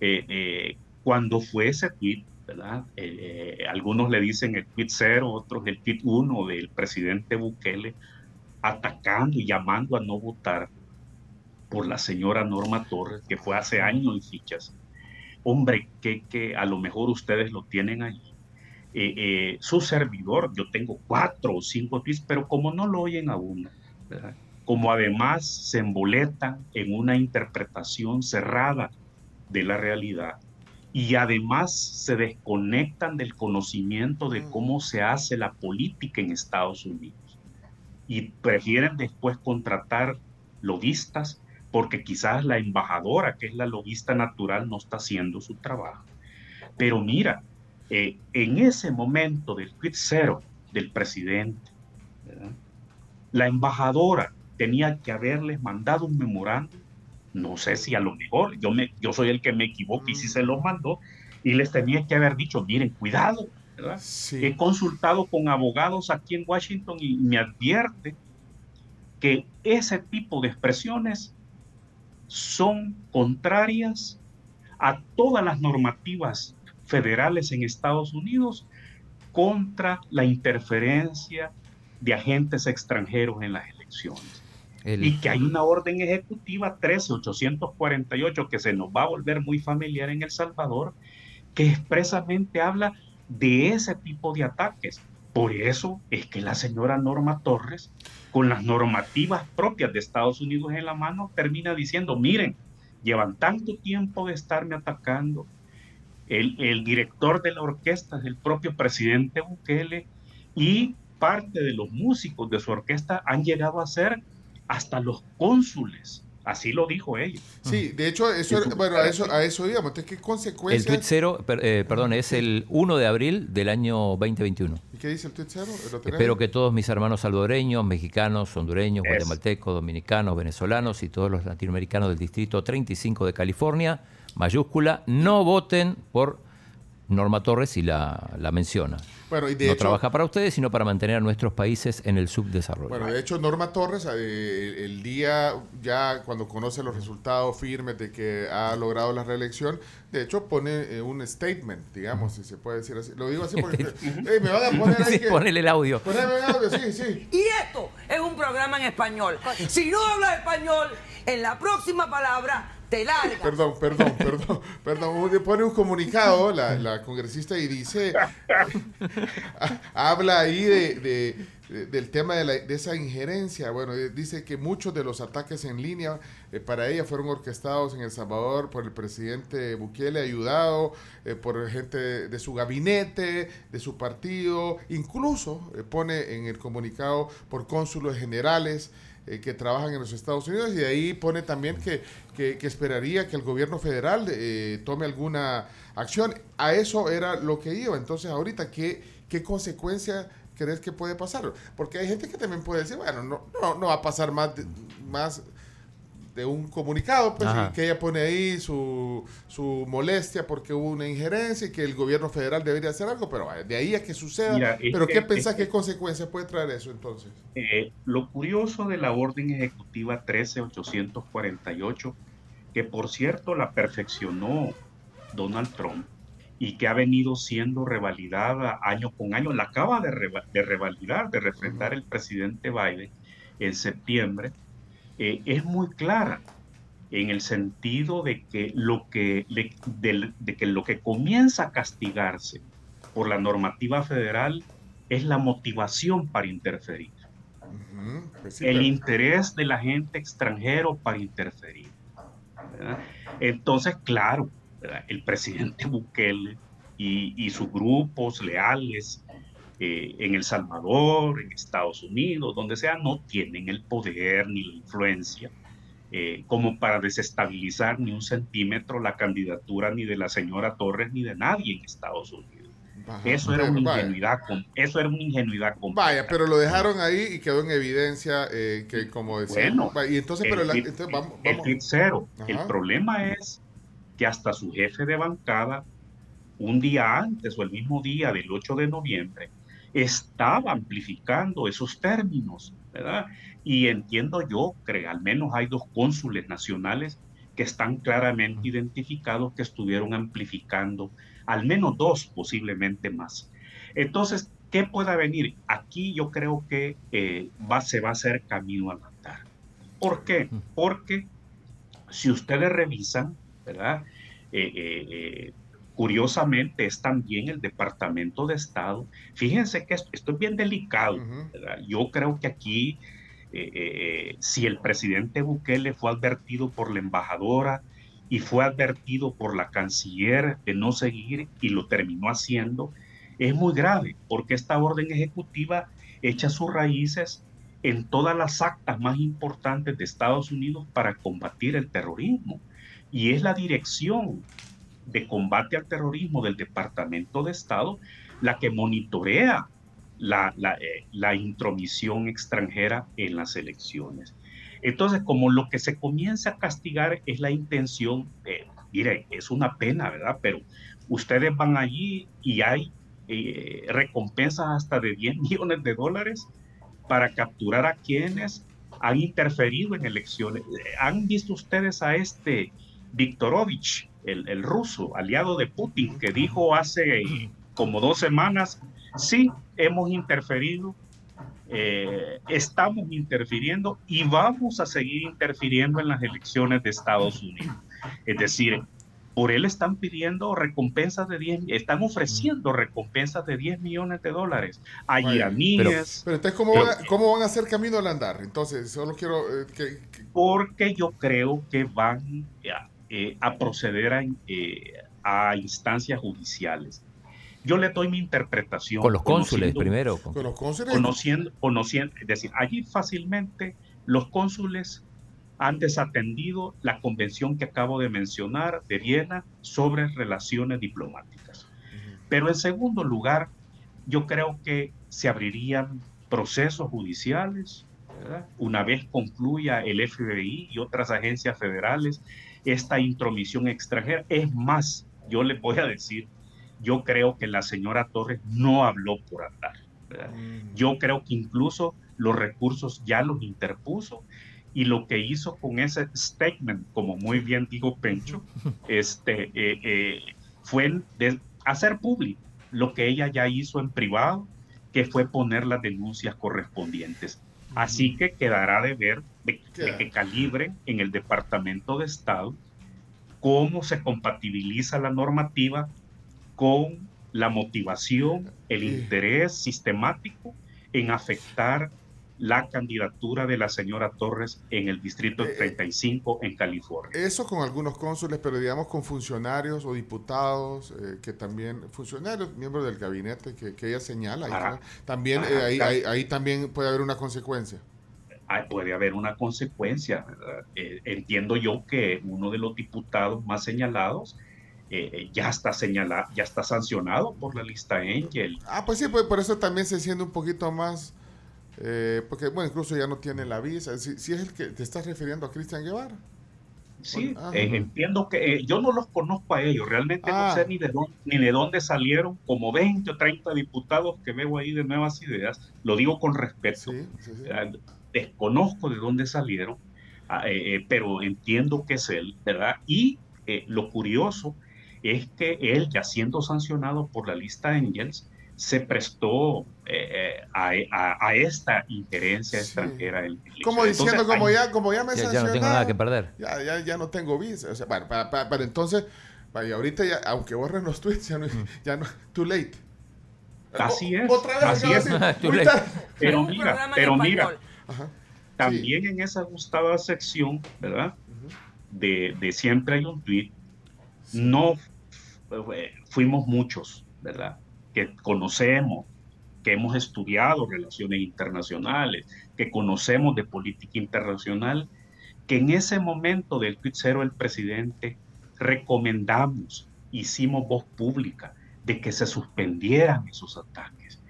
Eh, eh, cuando fue ese tweet, ¿verdad? Eh, algunos le dicen el tweet cero, otros el tweet uno del presidente Bukele, atacando y llamando a no votar por la señora Norma Torres, que fue hace años y fichas. Hombre, que, que a lo mejor ustedes lo tienen allí. Su servidor, yo tengo cuatro o cinco tweets, pero como no lo oyen a uno, ¿verdad? Como además se emboletan en una interpretación cerrada de la realidad y además se desconectan del conocimiento de cómo se hace la política en Estados Unidos y prefieren después contratar lobistas porque quizás la embajadora, que es la lobista natural, no está haciendo su trabajo. Pero mira, eh, en ese momento del tweet cero del presidente, ¿verdad? la embajadora tenía que haberles mandado un memorándum, no sé si a lo mejor, yo, me, yo soy el que me equivoco y si se los mandó, y les tenía que haber dicho, miren, cuidado, ¿verdad? Sí. He consultado con abogados aquí en Washington y me advierte que ese tipo de expresiones son contrarias a todas las normativas federales en Estados Unidos contra la interferencia de agentes extranjeros en las elecciones. El- Y que hay una orden ejecutiva 13848 que se nos va a volver muy familiar en El Salvador, que expresamente habla de ese tipo de ataques. Por eso es que la señora Norma Torres, con las normativas propias de Estados Unidos en la mano, termina diciendo, miren, llevan tanto tiempo de estarme atacando. El, el director de la orquesta es el propio presidente Bukele y parte de los músicos de su orquesta han llegado a ser hasta los cónsules. Así lo dijo ella. Sí, de hecho, eso, bueno, a eso, a eso íbamos. Entonces, ¿qué el consecuencias? tweet cero, per- eh, perdón, es el 1 de abril del año 2021. ¿Y qué dice el tweet cero? ¿Lo tenés Espero que todos mis hermanos salvadoreños, mexicanos, hondureños, guatemaltecos, dominicanos, venezolanos y todos los latinoamericanos del Distrito 35 de California, mayúscula, no voten por Norma Torres y la, la menciona. Bueno, y de no hecho, trabaja para ustedes, sino para mantener a nuestros países en el subdesarrollo. Bueno, de hecho, Norma Torres, eh, el, el día ya cuando conoce los resultados firmes de que ha logrado la reelección, de hecho pone eh, un statement, digamos, si se puede decir así. Lo digo así porque eh, me van a poner ahí Sí, que... ponele el audio. Poneme el audio, sí, sí. Y esto es un programa en español. Si no hablas español, en la próxima palabra Perdón, perdón, perdón, perdón. Pone un comunicado la, congresista y dice, habla ahí de, de- de- del tema de, la- de esa injerencia. Bueno, eh, dice que muchos de los ataques en línea eh, para ella fueron orquestados en El Salvador por el presidente Bukele, ayudado eh, por gente de su gabinete, de su partido, incluso eh, pone en el comunicado por cónsulos generales eh, que trabajan en los Estados Unidos y de ahí pone también que, que- que esperaría que el gobierno federal eh, tome alguna acción. A eso era lo que iba. Entonces, ahorita, ¿qué, qué consecuencia crees que puede pasar? Porque hay gente que también puede decir, bueno, no, no, no va a pasar más más de un comunicado, pues, que ella pone ahí su, su molestia porque hubo una injerencia y que el gobierno federal debería hacer algo, pero de ahí a que suceda. Mira, pero que- ¿qué es pensás, que- qué consecuencias puede traer eso entonces? Eh, lo curioso de la orden ejecutiva 13848, que por cierto la perfeccionó Donald Trump y que ha venido siendo revalidada año con año, la acaba de, reva- de revalidar, de refrendar el presidente Biden en septiembre, eh, es muy clara en el sentido de que lo que, de que lo que comienza a castigarse por la normativa federal es la motivación para interferir pues sí, el pero- interés del agente extranjero para interferir. ¿verdad? Entonces, claro, ¿verdad? el presidente Bukele y, y sus grupos leales eh, en El Salvador, en Estados Unidos, donde sea, no tienen el poder ni la influencia eh, como para desestabilizar ni un centímetro la candidatura ni de la señora Torres ni de nadie en Estados Unidos. Ajá, Eso era pero una vaya. ingenuidad, eso era una ingenuidad completa. Vaya, pero lo dejaron ahí y quedó en evidencia eh, que, como decía. Bueno, y entonces, pero el la- tweet- entonces vamos, el vamos. tweet cero. El problema es que hasta su jefe de bancada, un día antes o el mismo día del 8 de noviembre, estaba amplificando esos términos, ¿verdad? Y entiendo yo que al menos hay dos cónsules nacionales que están claramente identificados que estuvieron amplificando, al menos dos, posiblemente más. Entonces, ¿qué pueda venir? Aquí yo creo que eh, va, se va a hacer camino al andar. ¿Por qué? Porque si ustedes revisan, ¿verdad? Eh, eh, eh, curiosamente es también el Departamento de Estado. Fíjense que esto, esto es bien delicado. Yo creo que aquí, eh, eh, si el presidente Bukele fue advertido por la embajadora y fue advertido por la canciller de no seguir y lo terminó haciendo, es muy grave, porque esta orden ejecutiva echa sus raíces en todas las actas más importantes de Estados Unidos para combatir el terrorismo. Y es la dirección de combate al terrorismo del Departamento de Estado la que monitorea la, eh, la intromisión extranjera en las elecciones. Entonces, como lo que se comienza a castigar es la intención, eh, mire, es una pena, ¿verdad? Pero ustedes van allí y hay eh, recompensas hasta de 10 millones de dólares para capturar a quienes han interferido en elecciones. ¿Han visto ustedes a este Viktorovich, el, el ruso, aliado de Putin, que dijo hace como dos semanas, sí, hemos interferido, eh, estamos interfiriendo y vamos a seguir interfiriendo en las elecciones de Estados Unidos. Es decir, por él están pidiendo recompensas de 10, están ofreciendo recompensas de 10 millones de dólares a Bueno, iraníes, Pero entonces, ¿cómo, Pero- van a, ¿cómo van a hacer camino al andar? Entonces, solo quiero eh, que, que- porque yo creo que van a, eh, a proceder a, eh, a instancias judiciales. Yo le doy mi interpretación. Con los cónsules primero. con- con los cónsules. Conociendo, conociendo, es decir, allí fácilmente los cónsules han desatendido la convención que acabo de mencionar de Viena sobre relaciones diplomáticas. Pero en segundo lugar, yo creo que se abrirían procesos judiciales, ¿verdad? una vez concluya el FBI y otras agencias federales esta intromisión extranjera. Es más, yo les voy a decir, yo creo que la señora Torres no habló por hablar. Mm. Yo creo que incluso los recursos ya los interpuso y lo que hizo con ese statement, como muy bien dijo Pencho, este, eh, eh, fue de hacer público lo que ella ya hizo en privado, que fue poner las denuncias correspondientes. Así que quedará de ver de, de que calibren en el Departamento de Estado cómo se compatibiliza la normativa con la motivación, el interés sistemático en afectar la candidatura de la señora Torres en el Distrito 35 en California. Eso con algunos cónsules, pero digamos con funcionarios o diputados, eh, que también, funcionarios, miembros del gabinete que, que ella señala, ahí, también eh, ahí, ahí- ahí también puede haber una consecuencia. Ah, puede haber una consecuencia. Eh, entiendo yo que uno de los diputados más señalados eh, eh, ya está señalado, ya está sancionado por la lista Angel. Ah, pues sí, pues por eso también se siente un poquito más, eh, porque bueno, incluso ya no tiene la visa. Si, si es el que te estás refiriendo a Cristian Guevara. Sí, Ah. eh, entiendo que eh, yo no los conozco a ellos, realmente Ah. no sé ni de, dónde, ni de dónde salieron, como 20 o 30 diputados que veo ahí de nuevas ideas, lo digo con respeto, Sí, sí, sí. Desconozco de dónde salieron, ah, eh, eh, pero entiendo que es él, ¿verdad? Y eh, lo curioso es que él, ya siendo sancionado por la lista Angels, se prestó eh, eh, a, a- a esta injerencia Sí. extranjera. Como diciendo, Entonces, como hay- ya, como ya me Ya, ya no sancionaron, tengo nada que perder. Ya, ya, ya no tengo visa. O sea, bueno, para, para- para entonces, vaya, ahorita ya, aunque borren los tweets, ya no, ya no, too late. Así O- es, Otra vez, así es. de decir. Pero mira, pero mira, español. Ajá. también en esa gustada sección, ¿verdad? De, de siempre hay un tweet, no fuimos muchos, ¿verdad? Que conocemos, que hemos estudiado relaciones internacionales, que conocemos de política internacional, que en ese momento del tweet cero del presidente recomendamos, hicimos voz pública de que se suspendieran esos ataques,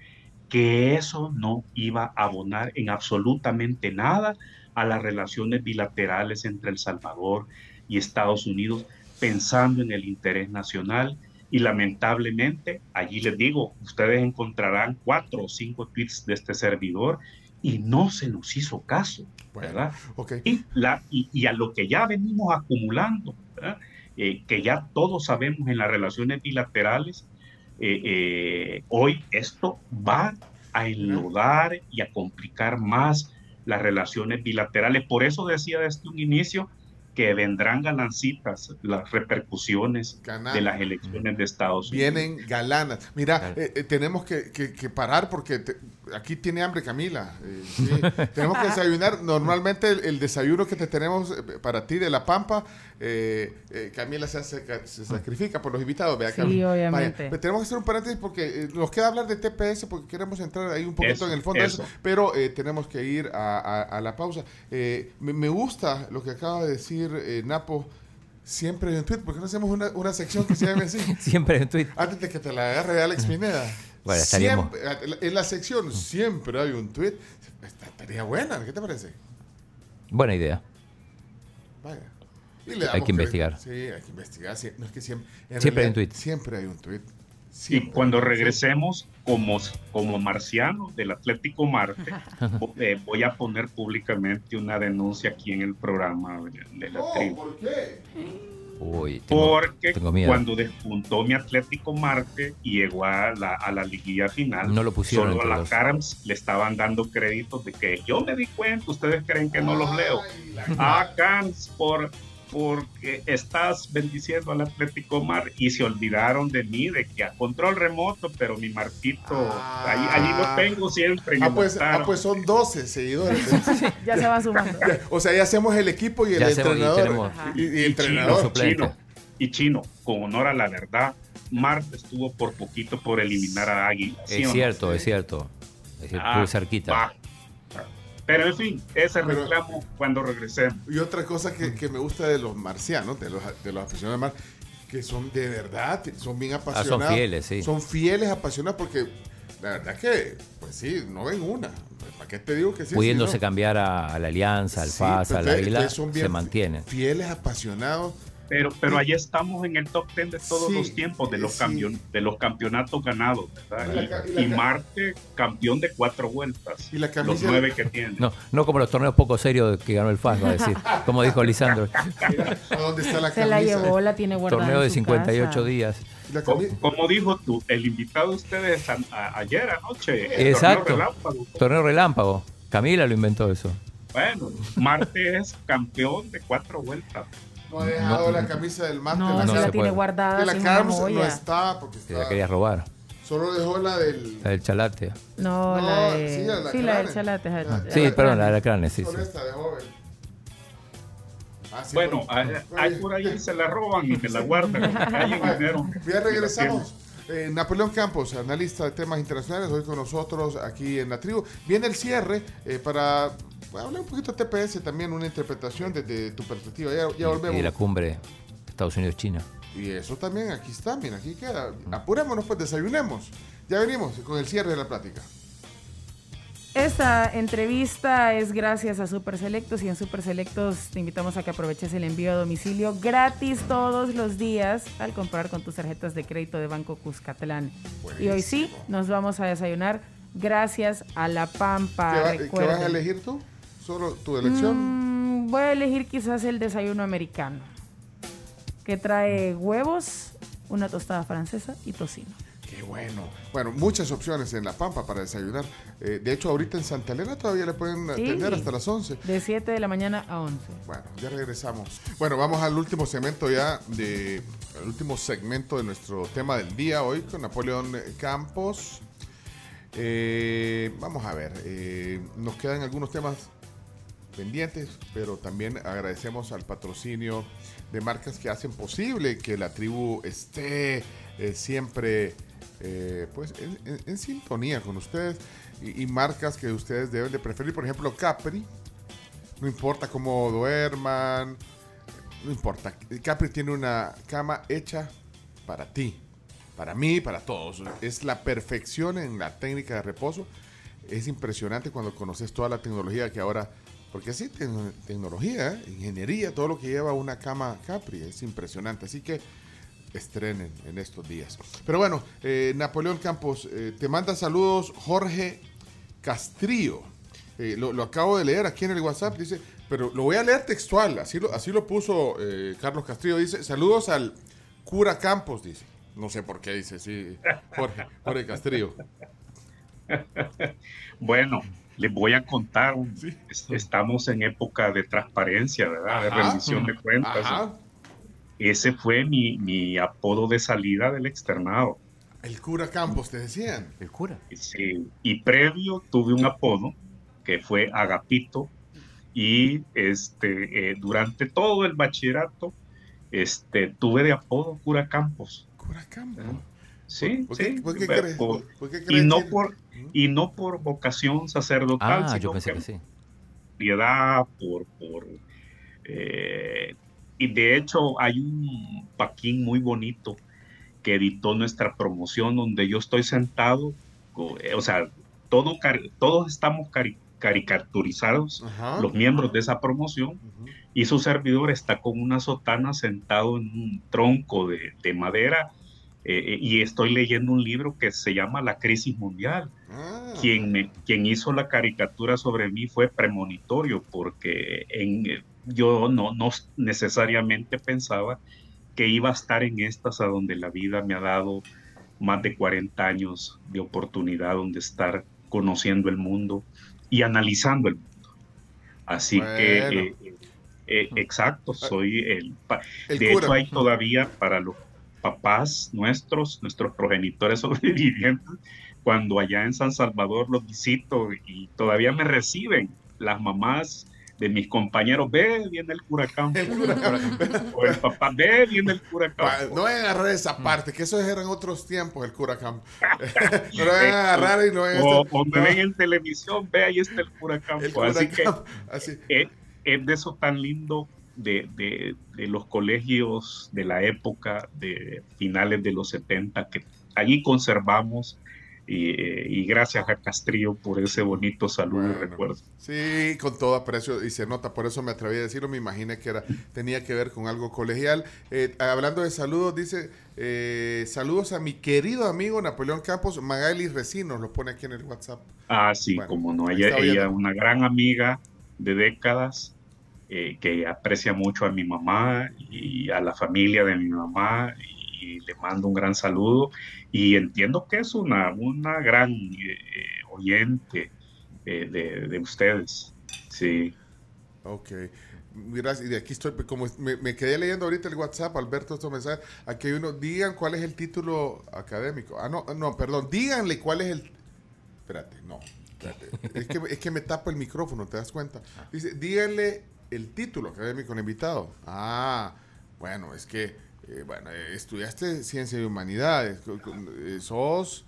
que eso no iba a abonar en absolutamente nada a las relaciones bilaterales entre El Salvador y Estados Unidos, pensando en el interés nacional. Y lamentablemente, allí les digo, ustedes encontrarán cuatro o cinco tweets de este servidor y no se nos hizo caso, Bueno, ¿verdad? Y, la, y, y a lo que ya venimos acumulando. Eh, que ya todos sabemos en las relaciones bilaterales, eh, eh, hoy esto va a enlodar y a complicar más las relaciones bilaterales. Por eso decía desde un inicio que vendrán ganancitas las repercusiones de las elecciones de Estados Unidos. Vienen galanas. Mira, eh, eh, tenemos que, que- que parar porque te- aquí tiene hambre Camila. Eh, sí. tenemos que desayunar. Normalmente el, el desayuno que te tenemos eh, para ti de La Pampa, eh, eh, Camila se, hace- se sacrifica por los invitados. ¿verdad, Sí, obviamente. tenemos que hacer un paréntesis porque eh, nos queda hablar de TPS porque queremos entrar ahí un poquito Eso, en el fondo de eso. pero eh, tenemos que ir a, a- a la pausa. Eh, me, me gusta lo que acaba de decir eh, Napo. Siempre un tweet, ¿por qué no hacemos una, una sección que se llame así? Siempre en tweet. Antes de que te la agarre Alex Pineda. Bueno, estaríamos- Siempre- en la sección siempre hay un tweet. Esta- Estaría buena, ¿qué te parece? Buena idea. Vaya. Y le Hay que investigar. Sí, hay que investigar. sí, no es que siempre, en Siempre hay un realidad, tweet. Siempre hay un tweet. Y cuando regresemos como, como marcianos del Atlético Marte, eh, voy a poner públicamente una denuncia aquí en el programa de, de la Oh, tribu. ¿por qué? Uy, tengo, Porque tengo miedo. cuando despuntó mi Atlético Marte y llegó a la, a la liguilla final, No lo pusieron solo a la Carms le estaban dando créditos de que yo me di cuenta, ustedes creen que no los leo. Ay, la- Ah, Carms, por, porque estás bendiciendo al Atlético Mar y se olvidaron de mí, de que a control remoto, pero mi Marquito, Ah. ahí, allí lo tengo siempre. Ah pues, ah, pues son 12 seguidores. Ya se va sumando. O sea, ya hacemos el equipo y el Ya entrenador. y, y Y entrenador. Chino, y Chino, con honor a la verdad, Marte estuvo por poquito por eliminar a Águila. ¿sí o Es no? cierto, es cierto. Es cierto, Ah, cerquita. va. Pero en fin, ese Pero- reclamo cuando regresemos. Y otra cosa que, que me gusta de los marcianos, de los, de los aficionados mar, que son de verdad, son bien apasionados. Ah, fieles, sí. Son fieles, apasionados, porque la verdad que, pues sí, no ven una. ¿Para qué te digo que sí? Pudiéndose Sí, no. cambiar a, a la Alianza, al Sí, FAS, pues, al Águila, son se mantienen. Fieles, apasionados. Pero, pero allí estamos en el top 10 de todos Sí, los tiempos, de los, sí. campeon- de los campeonatos ganados, ¿verdad? Y la ca- y la Y, y ca- Marte, campeón de cuatro vueltas. Y la los nueve que tiene. No, no como los torneos poco serios que ganó el FAS, va a decir. Como dijo Lisandro. Mira, ¿a dónde está la Se la llevó, la tiene guardada. Torneo de su 58 casa. días. Como dijo tú, el invitado de ustedes a- a- ayer anoche. el Exacto. torneo relámpago. Torneo relámpago. Camila lo inventó eso. Bueno, Marte es campeón de cuatro vueltas. No ha dejado No. la camisa del Marte. No, la, no se se la tiene puede. guardada. que la Carms no está, porque Se la está, quería robar. solo dejó la del... La del Chalate. No, No, la de. sí, la de Sí, la del chalate. Ah, Sí, la- perdón, la de la crane, sí, solo sí. esta de joven. Ah, sí, Bueno, por- hay, hay por ahí se la roban y me la guardan. Ya regresamos. Eh, Napoleón Campos, analista de temas internacionales, hoy con nosotros aquí en la tribu. Viene el cierre eh, para hablar un poquito de TPS, también una interpretación desde tu perspectiva. Ya, volvemos. Y la cumbre Estados Unidos-China. Y eso también aquí está, mira, aquí queda. Apurémonos, pues desayunemos. Ya venimos con el cierre de la plática. Esta entrevista es gracias a Super Selectos y en Super Selectos te invitamos a que aproveches el envío a domicilio gratis todos los días al comprar con tus tarjetas de crédito de Banco Cuscatlán. Y hoy sí, nos vamos a desayunar gracias a La Pampa. ¿Qué, va- qué vas a elegir tú? ¿Solo tu elección? Mm, voy a elegir quizás el desayuno americano, que trae huevos, una tostada francesa y tocino. Qué bueno. Bueno, muchas opciones en La Pampa para desayunar. Eh, de hecho, ahorita en Santa Elena todavía le pueden Sí. atender hasta las 11. De 7 de la mañana a 11. Bueno, ya regresamos. Bueno, vamos al último segmento ya de el último segmento de nuestro tema del día hoy con Napoleón Campos. Eh, vamos a ver, eh, nos quedan algunos temas pendientes, pero también agradecemos al patrocinio de marcas que hacen posible que la tribu esté eh, siempre eh, pues en, sintonía con ustedes y, y marcas que ustedes deben de preferir, por ejemplo Capri, no importa cómo duerman, no importa. Capri tiene una cama hecha para ti, para mí, para todos. Es la perfección en la técnica de reposo. Es impresionante cuando conoces toda la tecnología que ahora, porque sí, tec- tecnología, ingeniería, todo lo que lleva una cama Capri, es impresionante. Así que estrenen en estos días. Pero bueno, eh, Napoleón Campos, eh, te manda saludos Jorge Castrillo. Eh, lo, lo acabo de leer aquí en el WhatsApp, dice, pero lo voy a leer textual, así lo, así lo puso eh, Carlos Castrillo, dice, saludos al cura Campos, dice. No sé por qué dice, sí, Jorge, Jorge Castrillo. Bueno, les voy a contar. Sí. es- Estamos en época de transparencia, ¿verdad? De Ajá. rendición de cuentas. Ajá, Ese fue mi, mi apodo de salida del externado. el cura Campos, te decían. El cura. Sí, y previo tuve un apodo que fue Agapito y este eh, durante todo el bachillerato este tuve de apodo Cura Campos. Cura Campos. Sí, ¿Por sí. qué, por qué pero crees? por- por qué y no por y no por vocación sacerdotal, Ah, sino yo pensé que que sí. piedad, por, por eh, y de hecho hay un paquín muy bonito que editó nuestra promoción donde yo estoy sentado, eh, o sea, todo cari- todos estamos cari- caricaturizados, Ajá. los miembros de esa promoción, y su servidor está con una sotana sentado en un tronco de, de madera, eh, y estoy leyendo un libro que se llama La Crisis Mundial Ah. quien, me- quien hizo la caricatura sobre mí fue premonitorio, porque en, eh, yo no, no necesariamente pensaba que iba a estar en estas a donde la vida me ha dado más de 40 años de oportunidad, donde estar conociendo el mundo y analizando el mundo. Así Bueno. que, eh, eh, eh, exacto, soy el... El de cura. hecho, hay todavía para los papás nuestros, nuestros progenitores sobrevivientes, cuando allá en San Salvador los visito y todavía me reciben las mamás de mis compañeros, ve, viene el curacán. El cura O el papá, ve, viene el curacán. No vayan a agarrar esa parte, que esos eran otros tiempos, el Campos. no lo vayan a agarrar y no vayan a O, estar- o me ven en televisión, ve, ahí está el curacán. El Así que así. es, es de eso tan lindo de, de- de los colegios de la época de finales de los 70 que allí conservamos y, eh, y gracias a Castrillo por ese bonito saludo y recuerdo. Sí, con todo aprecio y se nota, por eso me atreví a decirlo, me imaginé que era, tenía que ver con algo colegial. Eh, hablando de saludos, dice, eh, saludos a mi querido amigo Napoleón Campos, Magali Recinos, lo pone aquí en el WhatsApp. Ah, sí, Bueno, como no, ella, ella una gran amiga de décadas eh, que aprecia mucho a mi mamá y a la familia de mi mamá y le mando un gran saludo y entiendo que es una, una gran eh, oyente eh, de, de ustedes. Sí, Ok. Gracias. Y de aquí estoy, como me, me quedé leyendo ahorita el WhatsApp, Alberto, estos mensajes. Aquí hay uno, digan cuál es el título académico. Ah, no, no, perdón, díganle cuál es el... Espérate, no. espérate. Es que, es que me tapa el micrófono, ¿te das cuenta? Dice, díganle el título académico al invitado. Ah, bueno, es que, eh, bueno, eh, estudiaste ciencia y humanidades, eh, sos...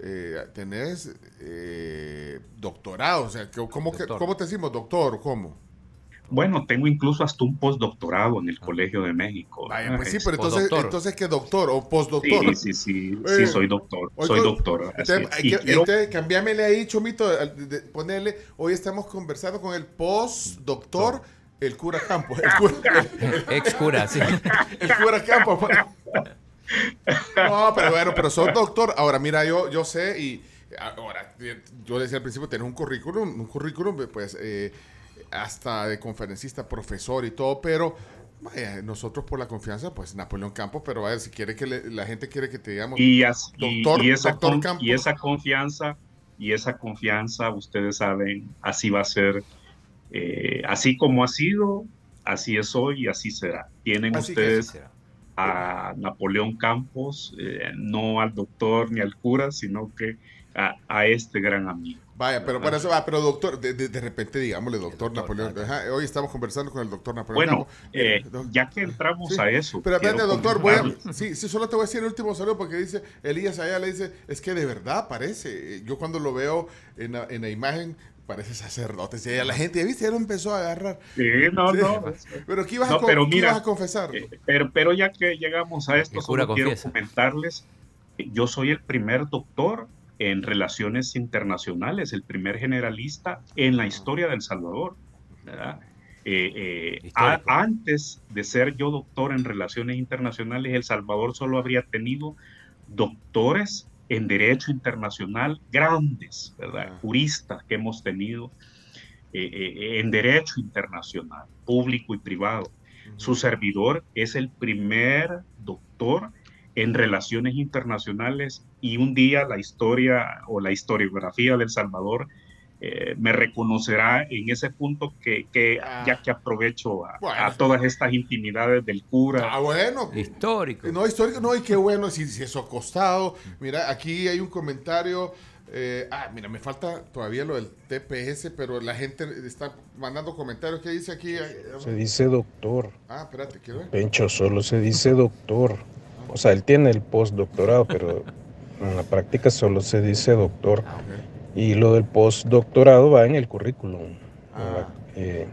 eh, tenés eh, doctorado, o sea, ¿cómo, que-. ¿cómo te decimos? Doctor, ¿cómo? Bueno, tengo incluso hasta un postdoctorado en el Colegio de México. Vaya, pues sí, pero entonces, entonces ¿qué doctor o postdoctor? Sí, sí, sí, Eh, sí, soy doctor, soy con- doctor. así Usted, es. hay Y que- quiero- usted, cambiámele ahí, Chomito, al- de- ponerle, hoy estamos conversando con el postdoctor, el cura Campos. El cura, Ex cura, sí. el cura Campos. No, pero bueno, pero sos doctor. Ahora, mira, yo, yo sé y ahora, yo decía al principio, tener un currículum, un currículum, pues, eh, hasta de conferencista, profesor y todo, pero vaya, nosotros por la confianza, pues Napoleón Campos, pero vaya, si quiere que le- la gente quiere que te digamos y, as- y- doctor, y esa doctor con- Campos. y esa confianza, y esa confianza, ustedes saben, así va a ser, eh, así como ha sido, así es hoy y así será. Tienen Así ustedes a Napoleón Campos, eh, no al doctor ni al cura, sino que a, a este gran amigo. Vaya, pero para eso va, pero doctor, de, de- de repente digámosle doctor, doctor, Napoleón. ajá. hoy estamos conversando con el doctor Napoleón Bueno, eh, Eh, ya que entramos Sí. a eso. Pero espérate, doctor, voy a, sí, sí, solo te voy a decir el último saludo porque dice Elías allá le dice, es que de verdad parece, yo cuando lo veo en la, en la imagen parece sacerdote, si ya la gente, ya viste, ya lo empezó a agarrar. Sí, no, Sí. no. Pero aquí vas, No, a, con- pero ¿qué mira, ibas a confesar? Eh, pero, pero ya que llegamos a esto, solo quiero comentarles, yo soy el primer doctor en relaciones internacionales, el primer generalista en la historia de El Salvador. ¿verdad? Eh, eh, a- antes de ser yo doctor en relaciones internacionales, El Salvador solo habría tenido doctores en derecho internacional grandes, ¿verdad? Ah. Juristas que hemos tenido eh, eh, en derecho internacional, público y privado. Su servidor es el primer doctor en relaciones internacionales y un día la historia o la historiografía del Salvador eh, me reconocerá en ese punto que, que Ah. ya que aprovecho a, Bueno. a todas estas intimidades del cura. Ah, bueno. Histórico. No, histórico, no, y qué bueno, si, si eso ha costado. Mira, aquí hay un comentario. eh, ah, mira, me falta todavía lo del TPS, pero la gente está mandando comentarios. ¿Qué dice aquí? Se dice doctor. Ah, espérate, quiero ver. Pencho solo se dice doctor. O sea, él tiene el postdoctorado, pero en la práctica solo se dice doctor. Ah. Y lo del postdoctorado va en el currículum. Ah. Eh,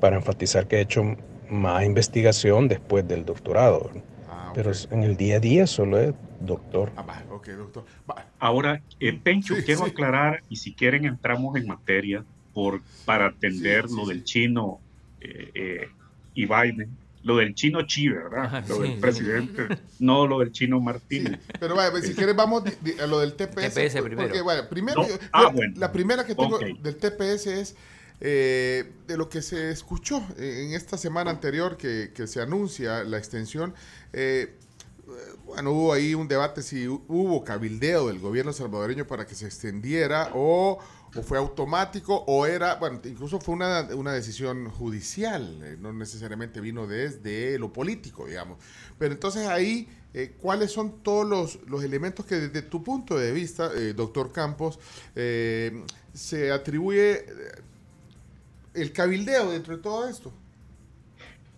para enfatizar que he hecho más investigación después del doctorado. Ah. Pero en el día a día solo es doctor. Ah, va, ok, doctor. Va. Ahora, eh, Pencho, Sí, quiero sí. aclarar, y si quieren entramos en materia, por, para atender Sí, lo sí, del chino eh, eh, y Biden, lo del chino Chi, ¿verdad? Ajá, lo sí, del sí. presidente, no lo del chino Sí, Martínez. pero vaya, si quieres vamos a lo del TPS. TPS porque, primero. vaya, primero, No, yo- ah, yo- bueno. la primera que tengo del TPS es eh, de lo que se escuchó en esta semana anterior que, que se anuncia la extensión. eh, bueno, hubo ahí un debate si hu- hubo cabildeo del gobierno salvadoreño para que se extendiera o, o fue automático o era, bueno, incluso fue una, una decisión judicial, eh, no necesariamente vino desde lo político, digamos. Pero entonces ahí, eh, ¿cuáles son todos los, los elementos que desde tu punto de vista, eh, doctor Campos, se atribuye el cabildeo dentro de todo esto?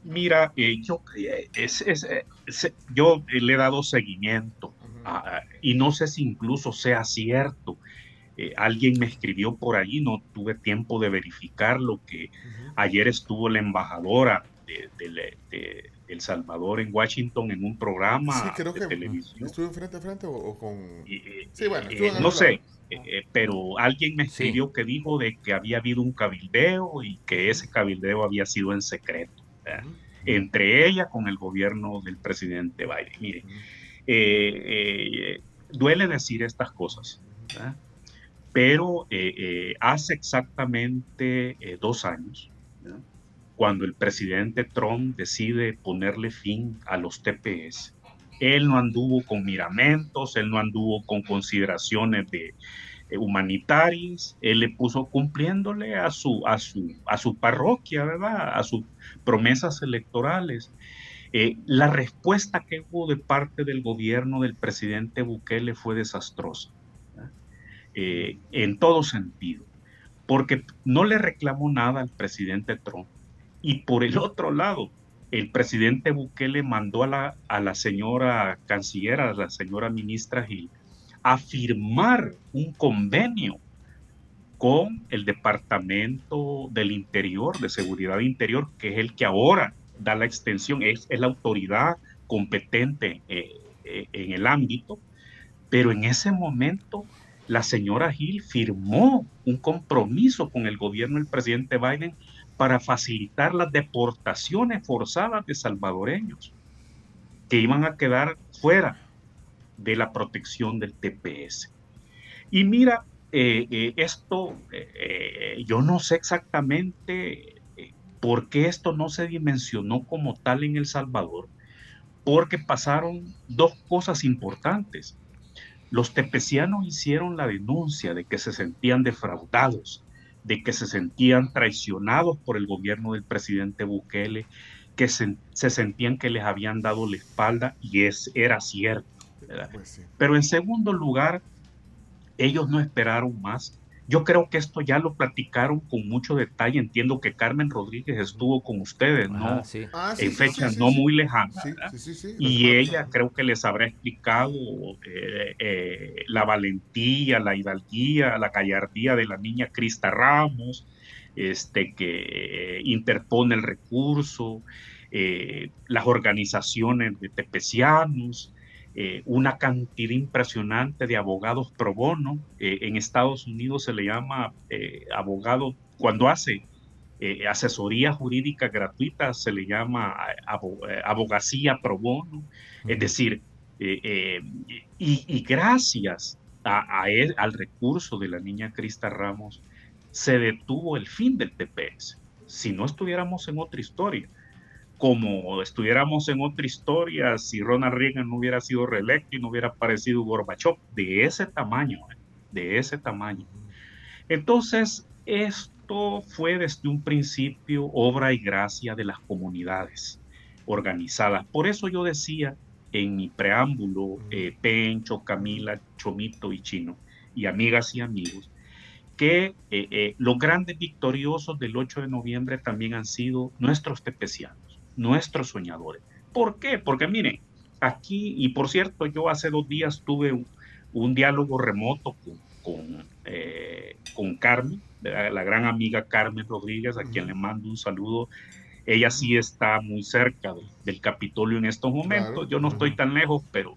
Mira, yo, es- es- se- yo le he dado seguimiento a- y no sé si incluso sea cierto. Eh, alguien me escribió por ahí, no tuve tiempo de verificarlo, que ayer estuvo la embajadora de, de- de El Salvador en Washington en un programa Sí, creo de que televisión. estuvo frente a frente o, o con... Eh, Sí, bueno, eh, no sé, pero alguien me Sí. escribió que dijo de que había habido un cabildeo y que ese cabildeo había sido en secreto, entre ella con el gobierno del presidente Biden. Mire, eh, eh, duele decir estas cosas, ¿verdad? Pero eh, eh, hace exactamente eh, dos años, cuando el presidente Trump decide ponerle fin a los TPS, él no anduvo con miramentos, él no anduvo con consideraciones de humanitarias, él le puso cumpliéndole a su, a su, a su parroquia, ¿verdad? A sus promesas electorales. Eh, la respuesta que hubo de parte del gobierno del presidente Bukele fue desastrosa. Eh, en todo sentido, porque no le reclamó nada al presidente Trump. Y por el otro lado, el presidente Bukele mandó a la, a la señora canciller, a la señora ministra Gil, a firmar un convenio con el Departamento del Interior, de Seguridad Interior, que es el que ahora da la extensión, es, la autoridad competente eh, eh, en el ámbito, pero en ese momento la señora Gil firmó un compromiso con el gobierno del presidente Biden para facilitar las deportaciones forzadas de salvadoreños que iban a quedar fuera de la protección del TPS. Y mira, eh, eh, esto, eh, yo no sé exactamente por qué esto no se dimensionó como tal en El Salvador, porque pasaron dos cosas importantes. Los tepecianos hicieron la denuncia de que se sentían defraudados, de que se sentían traicionados por el gobierno del presidente Bukele, que se, sentían que les habían dado la espalda y es, era cierto. Pues Pero en segundo lugar, ellos no esperaron más yo creo que esto ya lo platicaron con mucho detalle. Entiendo que Carmen Rodríguez estuvo con ustedes, ¿no? Ah, en fechas no muy lejanas. y ella creo que les habrá explicado eh, eh, la valentía, la hidalguía, la gallardía de la niña Crista Ramos, este, que interpone el recurso, eh, las organizaciones de tepecianos. Eh, una cantidad impresionante de abogados pro bono. Eh, en Estados Unidos se le llama eh, abogado, cuando hace asesoría jurídica gratuita, se le llama abogacía pro bono. Es decir, y, gracias a, él, al recurso de la niña Crista Ramos, se detuvo el fin del TPS. Si no estuviéramos en otra historia, como estuviéramos en otra historia si Ronald Reagan no hubiera sido reelecto y no hubiera aparecido Gorbachev, de ese tamaño, ¿eh? de ese tamaño. Entonces, esto fue desde un principio obra y gracia de las comunidades organizadas. Por eso yo decía en mi preámbulo, eh, Pencho, Camila, Chomito y Chino, y amigas y amigos, que eh, los grandes victoriosos del 8 de noviembre también han sido nuestros tepecianos nuestros soñadores. ¿Por qué? Porque miren, aquí, y por cierto, yo hace dos días tuve un, diálogo remoto con, con, eh, Carmen, la, gran amiga Carmen Rodríguez, a quien le mando un saludo. Ella sí está muy cerca del Capitolio en estos momentos. Yo no estoy tan lejos, pero,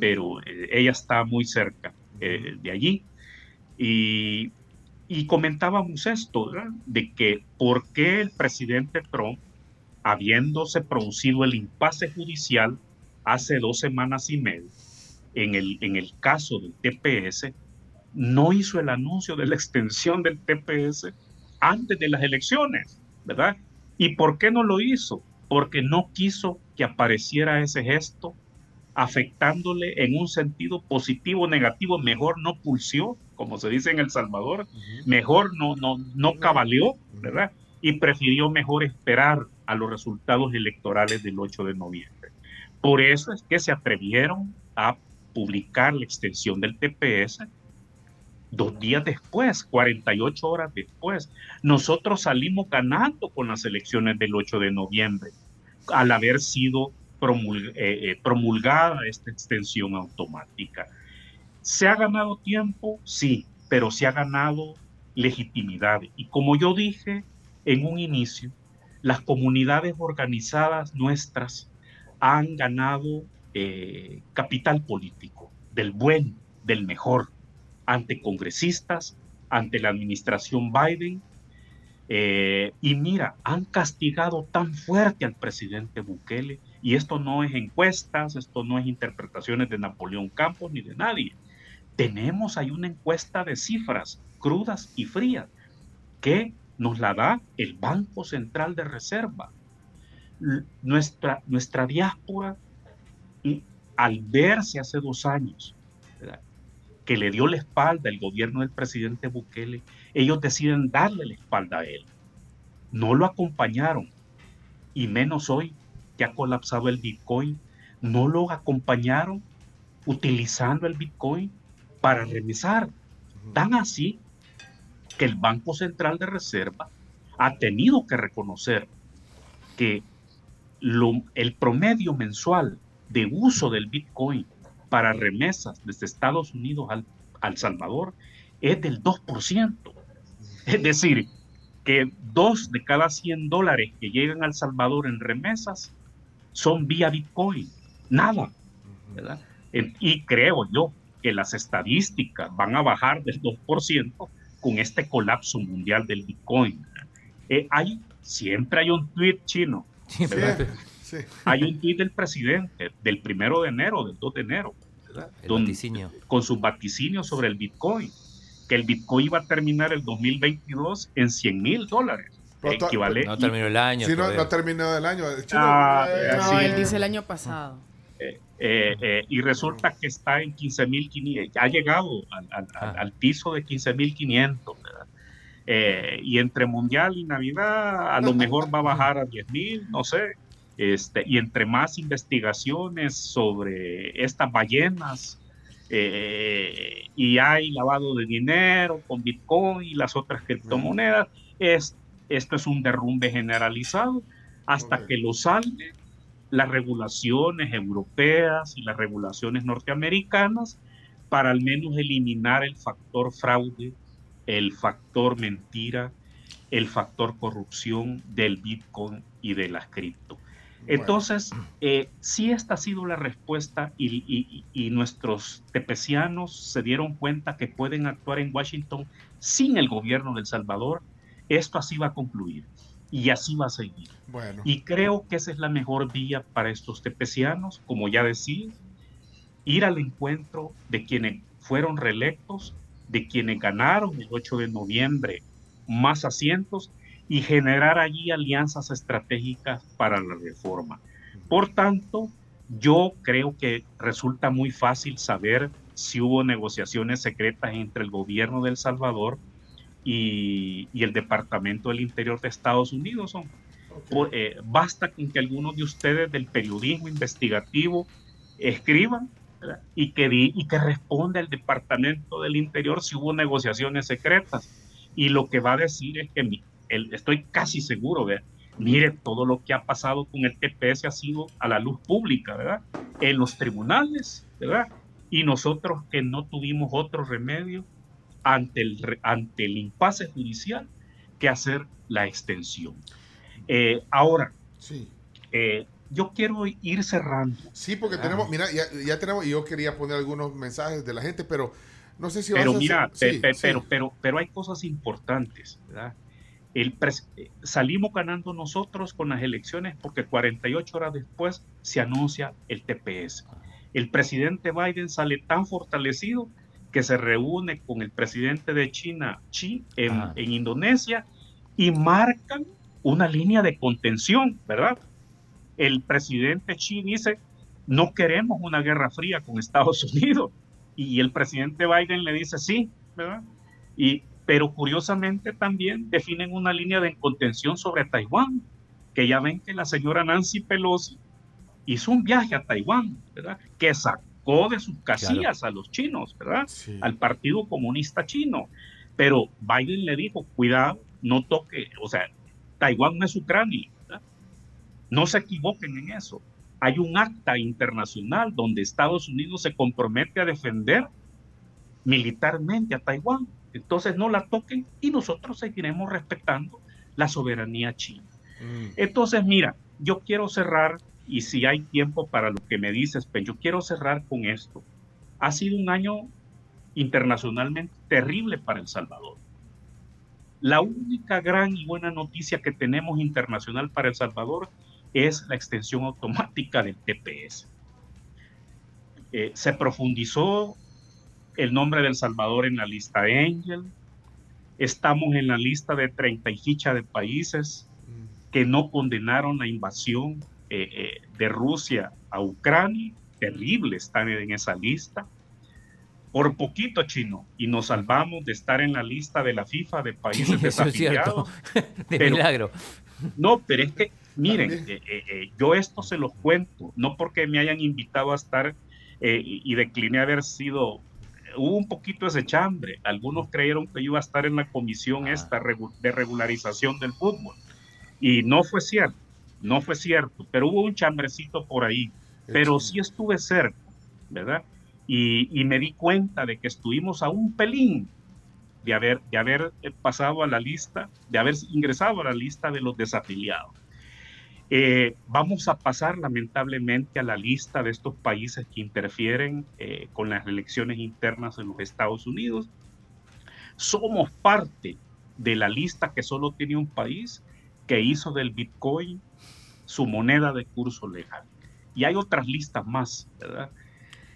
pero eh, ella está muy cerca eh, de allí. Y, y comentábamos esto, de que por qué el presidente Trump habiéndose producido el impasse judicial hace dos semanas y media en el, en el caso del TPS, no hizo el anuncio de la extensión del TPS antes de las elecciones, ¿verdad? ¿Y por qué no lo hizo? Porque no quiso que apareciera ese gesto afectándole en un sentido positivo o negativo, mejor no pulsió, como se dice en El Salvador, mejor no, no, no cabaleó, ¿verdad? Y prefirió mejor esperar a los resultados electorales del 8 de noviembre. Por eso es que se atrevieron a publicar la extensión del TPS dos días después, 48 horas después. Nosotros salimos ganando con las elecciones del 8 de noviembre al haber sido eh, eh, promulgada esta extensión automática. ¿Se ha ganado tiempo? Sí, pero se ha ganado legitimidad. Y como yo dije en un inicio, las comunidades organizadas nuestras han ganado eh, capital político, del buen, del mejor, ante congresistas, ante la administración Biden. Eh, y mira, han castigado tan fuerte al presidente Bukele, y esto no es encuestas, esto no es interpretaciones de Napoleón Campos ni de nadie. Tenemos ahí una encuesta de cifras crudas y frías que nos la da el Banco Central de Reserva. Nuestra, nuestra diáspora, al verse hace dos años que le dio la espalda el gobierno del presidente Bukele, ellos deciden darle la espalda a él. No lo acompañaron, y menos hoy que ha colapsado el Bitcoin, no lo acompañaron utilizando el Bitcoin para remesar. Tan así que el Banco Central de Reserva ha tenido que reconocer que el promedio mensual de uso del Bitcoin para remesas desde Estados Unidos al, al Salvador es del 2%. Es decir, que dos de cada 100 dólares que llegan al Salvador en remesas son vía Bitcoin. Nada. ¿verdad? Y creo yo que las estadísticas van a bajar del 2% con este colapso mundial del Bitcoin. Eh, hay, siempre hay un tweet chino. Hay un tweet del presidente del primero de enero, del 2 de enero, con sus vaticinios sobre el Bitcoin, que el Bitcoin iba a terminar el 2022 en 100 mil dólares. No terminó el año. Sí, no, no, terminó el año. Ah, no, él dice el año pasado. Eh, eh, eh, y resulta que está en 15.500, ha llegado al, al, al, piso de 15.500, eh, y entre Mundial y Navidad a lo mejor va a bajar a 10.000, no sé, este, y entre más investigaciones sobre estas ballenas, y hay lavado de dinero con Bitcoin y las otras criptomonedas, es, esto es un derrumbe generalizado hasta que lo salve las regulaciones europeas y las regulaciones norteamericanas para al menos eliminar el factor fraude, el factor mentira, el factor corrupción del Bitcoin y de las cripto. Entonces, eh, si esta ha sido la respuesta y, y, nuestros tepecianos se dieron cuenta que pueden actuar en Washington sin el gobierno de El Salvador, esto así va a concluir y así va a seguir. Bueno. Y creo que esa es la mejor vía para estos tepecianos, como ya decía, ir al encuentro de quienes fueron reelectos, de quienes ganaron el 8 de noviembre más asientos y generar allí alianzas estratégicas para la reforma. Por tanto, yo creo que resulta muy fácil saber si hubo negociaciones secretas entre el gobierno de El Salvador y, el Departamento del Interior de Estados Unidos. Son, eh, basta con que algunos de ustedes del periodismo investigativo escriban y que, y que responda el Departamento del Interior si hubo negociaciones secretas. Y lo que va a decir es que el, estoy casi seguro, de mire, todo lo que ha pasado con el TPS ha sido a la luz pública, ¿verdad? En los tribunales, ¿verdad? Y nosotros que no tuvimos otro remedio ante el, ante el impasse judicial que hacer la extensión. Eh, ahora, sí. Eh, yo quiero ir cerrando. Sí, porque tenemos, mira, ya, tenemos, y yo quería poner algunos mensajes de la gente, pero no sé si Pero mira, pero, pero, pero hay cosas importantes, ¿verdad? El salimos ganando nosotros con las elecciones porque 48 horas después se anuncia el TPS. El presidente Biden sale tan fortalecido que se reúne con el presidente de China, Xi, en, Indonesia, y marcan una línea de contención, ¿verdad? El presidente Xi dice, no queremos una guerra fría con Estados Unidos. Y el presidente Biden le dice, sí, ¿verdad? Y, pero curiosamente también definen una línea de contención sobre Taiwán, que ya ven que la señora Nancy Pelosi hizo un viaje a Taiwán, ¿verdad? Que sacó de sus casillas a los chinos, ¿verdad? Al Partido Comunista Chino. Pero Biden le dijo, cuidado, no toque, o sea, Taiwán no es Ucrania, ¿verdad? No se equivoquen en eso. Hay un acta internacional donde Estados Unidos se compromete a defender militarmente a Taiwán. Entonces no la toquen y nosotros seguiremos respetando la soberanía china. Mm. Entonces, mira, yo quiero cerrar y si hay tiempo para lo que me dices, pero pues yo quiero cerrar con esto. Ha sido un año internacionalmente terrible para El Salvador. La única gran y buena noticia que tenemos internacional para El Salvador es la extensión automática del TPS. Eh, se profundizó el nombre de El Salvador en la lista Angel. Estamos en la lista de 30 y ficha de países que no condenaron la invasión eh, eh, de Rusia a Ucrania, terrible estar en esa lista. Por poquito, chino, y nos salvamos de estar en la lista de la FIFA de países desafiliados. de milagro. No, pero es que, miren, eh, yo esto se los cuento, no porque me hayan invitado a estar y decliné haber sido hubo un poquito ese chambre. Algunos creyeron que yo iba a estar en la comisión ah. esta de regularización del fútbol. Y no fue cierto no fue cierto, pero hubo un chambrecito por ahí, pero sí estuve cerca, ¿verdad? Y, me di cuenta de que estuvimos a un pelín de haber, de haber eh, pasado a la lista, de haber ingresado a la lista de los desafiliados. Eh, vamos a pasar lamentablemente a la lista de estos países que interfieren eh, con las elecciones internas en los Estados Unidos. Somos parte de la lista que solo tiene un país que hizo del Bitcoin su moneda de curso legal. Y hay otras listas más, ¿verdad?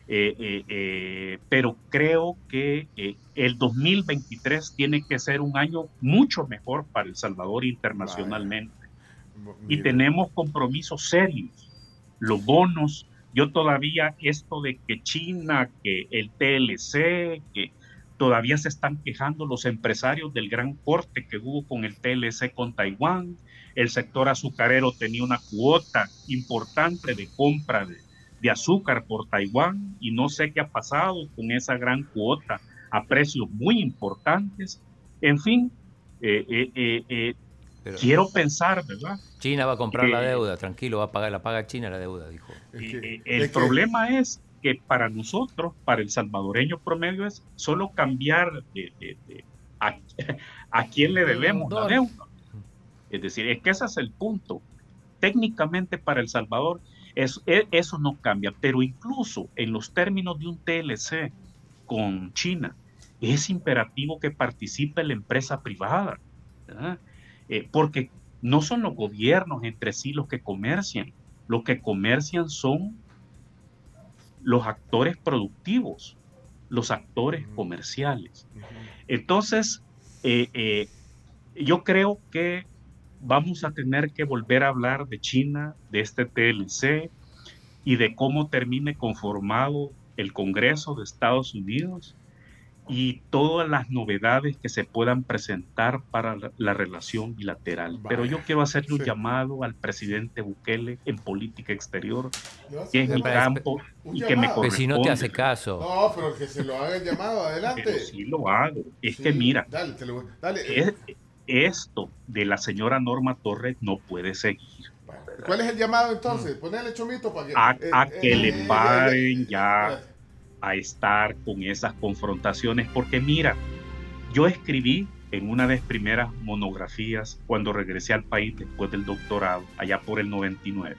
Eh, pero creo que el 2023 tiene que ser un año mucho mejor para El Salvador internacionalmente y tenemos compromisos serios. Los bonos, yo todavía esto de que China, que el TLC, que todavía se están quejando los empresarios del gran corte que hubo con el TLC con Taiwán. El sector azucarero tenía una cuota importante de compra de, azúcar por Taiwán y no sé qué ha pasado con esa gran cuota a precios muy importantes. En fin, eh, eh, eh, Quiero pensar, ¿verdad? China va a comprar la deuda, tranquilo, va a pagar, la paga China la deuda, dijo. el problema es que para nosotros, para el salvadoreño promedio, es solo cambiar de, a, quién le debemos la deuda. Es decir, es que ese es el punto. Técnicamente para El Salvador es, e, eso no cambia, pero incluso en los términos de un TLC con China, es imperativo que participe la empresa privada. Eh, porque no son los gobiernos entre sí los que comercian, los que comercian son los actores productivos, los actores comerciales. Entonces, eh, eh, yo creo que vamos a tener que volver a hablar de China, de este TLC y de cómo termine conformado el Congreso de Estados Unidos y todas las novedades que se puedan presentar para la, relación bilateral. Pero yo quiero hacerle un llamado al presidente Bukele en política exterior, que es mi campo y que me corresponde. si no te hace caso. No, pero que se lo haga el llamado, adelante. Pero sí lo hago. Es que mira, esto de la señora Norma Torres no puede seguir. ¿Cuál es el llamado entonces? Ponele chomito para que... A, eh, que le eh, paren ya a estar con esas confrontaciones, porque mira, yo escribí en una de mis primeras monografías cuando regresé al país después del doctorado, allá por el 99,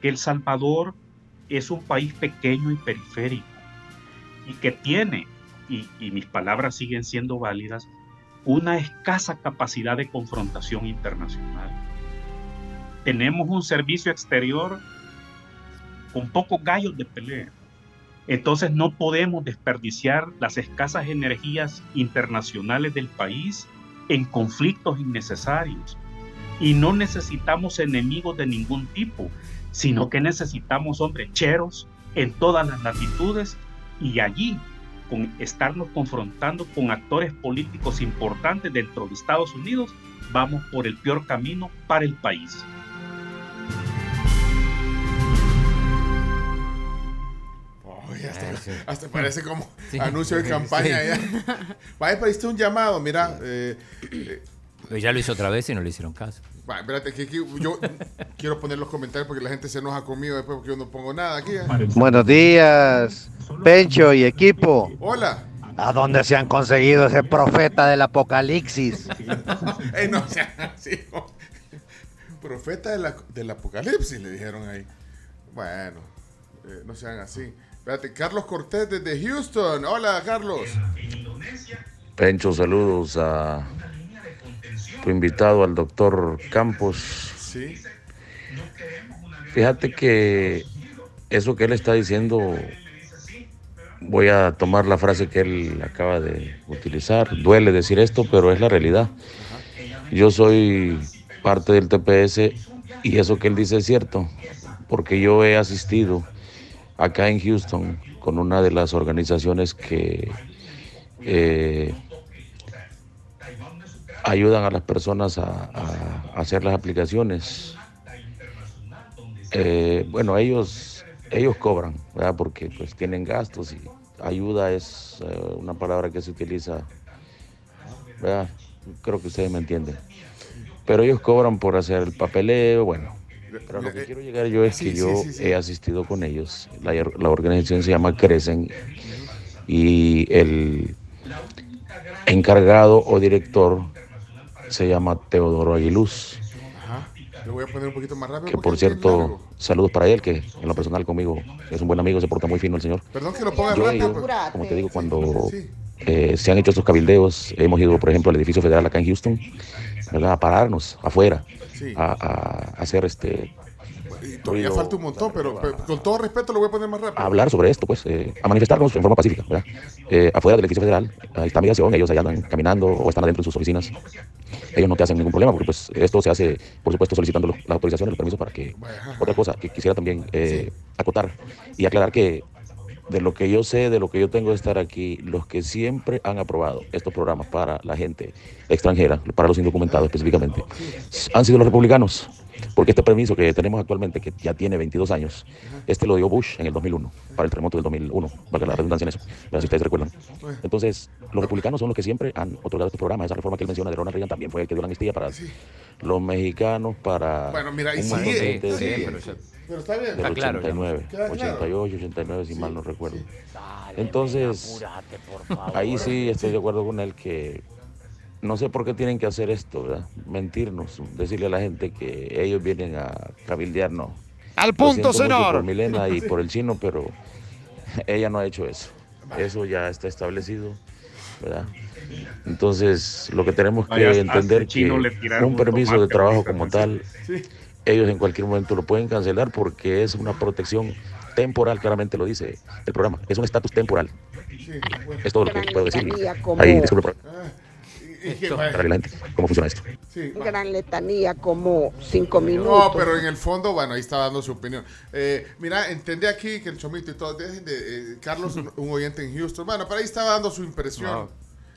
que El Salvador es un país pequeño y periférico y que tiene, y, y mis palabras siguen siendo válidas, una escasa capacidad de confrontación internacional. Tenemos un servicio exterior con pocos gallos de pelea entonces no podemos desperdiciar las escasas energías internacionales del país en conflictos innecesarios. Y no necesitamos enemigos de ningún tipo, sino que necesitamos hombres cheros en todas las latitudes y allí con estarnos confrontando con actores políticos importantes dentro de Estados Unidos, vamos por el peor camino para el país. hasta, parece como anuncio de campaña. Ya. Vaya, pediste un llamado, mira. Eh, eh, ya lo hizo otra vez y no le hicieron caso. Espérate, que, yo quiero poner los comentarios porque la gente se enoja conmigo después porque yo no pongo nada aquí. ¿eh? Buenos días, Pencho y equipo. Hola. ¿A dónde se han conseguido ese profeta del apocalipsis? no Profeta del apocalipsis, le dijeron ahí. Bueno, no sean así. Carlos Cortés desde Houston. Hola, Carlos. Pencho, saludos a tu invitado, al doctor Campos. Sí. Fíjate que eso que él está diciendo, voy a tomar la frase que él acaba de utilizar. Duele decir esto, pero es la realidad. Yo soy parte del TPS y eso que él dice es cierto, porque yo he asistido acá en Houston con una de las organizaciones que eh, ayudan a las personas a, hacer las aplicaciones. Eh, bueno, ellos, ellos cobran, ¿verdad? porque pues tienen gastos y ayuda es eh, una palabra que se utiliza, ¿verdad? creo que ustedes me entienden. Pero ellos cobran por hacer el papeleo, bueno, pero lo que quiero llegar yo es que yo he asistido con ellos. La, organización se llama Crecen y el, encargado o director se llama Teodoro Aguiluz. Ajá. Lo voy a poner un poquito más rápido. Que por cierto, saludos para él, que en lo personal conmigo es un buen amigo, se porta muy fino el señor. Perdón que lo ponga Yo rápido. ido, como te digo, cuando eh, se han hecho estos cabildeos, hemos ido, por ejemplo, al edificio federal acá en Houston, ¿verdad? A pararnos afuera, Sí. a, a hacer este, Y todavía ruido, falta un montón, pero, pero con todo respeto lo voy a poner más rápido. a hablar sobre esto, pues, eh, a manifestarnos en forma pacífica, ¿verdad? Eh, afuera del edificio federal, ahí está migración, ellos allá andan caminando o están adentro de sus oficinas. Ellos no te hacen ningún problema porque pues esto se hace, por supuesto, solicitando las autorizaciones, los permisos para que... Otra cosa que quisiera también eh, acotar y aclarar que de lo que yo sé, de lo que yo tengo de estar aquí, los que siempre han aprobado estos programas para la gente extranjera, para los indocumentados específicamente, han sido los republicanos. Porque este permiso que tenemos actualmente, que ya tiene 22 años, este lo dio Bush en el 2001, para el terremoto del 2001, para la redundancia en eso, ¿verdad? si ustedes recuerdan. Entonces, los republicanos son los que siempre han otorgado estos programas. Esa reforma que él menciona de Ronald Reagan también fue el que dio la amnistía para los mexicanos, para Bueno, mira, y un sí, sí, sí, pero pero está bien. del Está claro ya. 89, Queda claro. 88, 89, si mal no recuerdo. Entonces, ahí sí estoy de acuerdo con él que no sé por qué tienen que hacer esto, ¿verdad? Mentirnos, decirle a la gente que ellos vienen a cabildearnos. Al punto, señor. Por Milena y por el chino, pero ella no ha hecho eso. Eso ya está establecido, ¿verdad? Entonces, lo que tenemos que Vaya, entender que un permiso de trabajo como tal, ellos en cualquier momento lo pueden cancelar porque es una protección temporal, claramente lo dice el programa. Es un estatus temporal. Es todo lo que puedo decir. como- Ahí, disculpe cómo funciona esto. Sí. Gran letanía, como cinco minutos. No, pero en el fondo, bueno, ahí está dando su opinión. Eh, mira, entendí aquí que el chomito y todo, dejen de, eh, Carlos, un, oyente en Houston, bueno, pero ahí estaba dando su impresión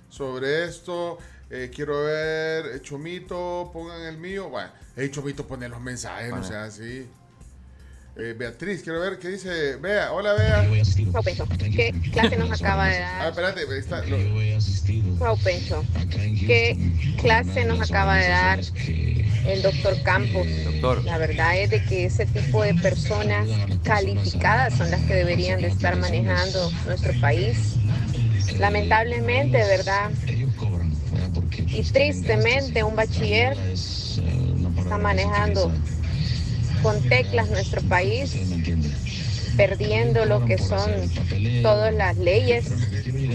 sobre esto. Eh, quiero ver, Chomito, pongan el mío. Bueno, hey, Chomito, pone los mensajes, Bueno. sea así. Eh, Beatriz, quiero ver qué dice. Bea, hola, Pencho, ¿qué clase nos acaba de Ah, dar? espérate, ahí está. lo- ¿qué clase nos acaba de dar el doctor Campos? Doctor. La verdad es de que ese tipo de personas calificadas son las que deberían de estar manejando nuestro país. Lamentablemente, ¿verdad? Y tristemente un bachiller está manejando con teclas nuestro país, perdiendo lo que son todas las leyes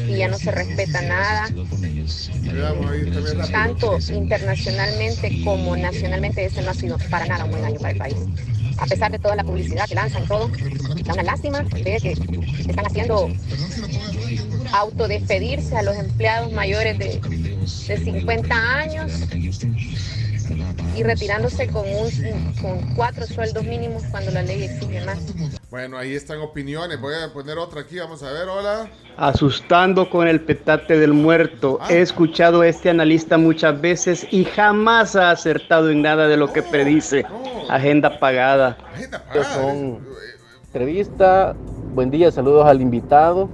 y ya no se respeta nada. Tanto internacionalmente como nacionalmente, este no ha sido para nada un buen año para el país. A pesar de toda la publicidad que lanzan, todo, da una lástima que están haciendo autodespedirse a los empleados mayores de, de 50 años y retirándose con, un, con cuatro sueldos mínimos cuando la ley exige más. Bueno, ahí están opiniones. Voy a poner otra aquí, vamos a ver, hola. Asustando con el petate del muerto. He escuchado a este analista muchas veces y jamás ha acertado en nada de lo que predice. Agenda pagada. Estos son entrevista. Buen día, saludos al invitado.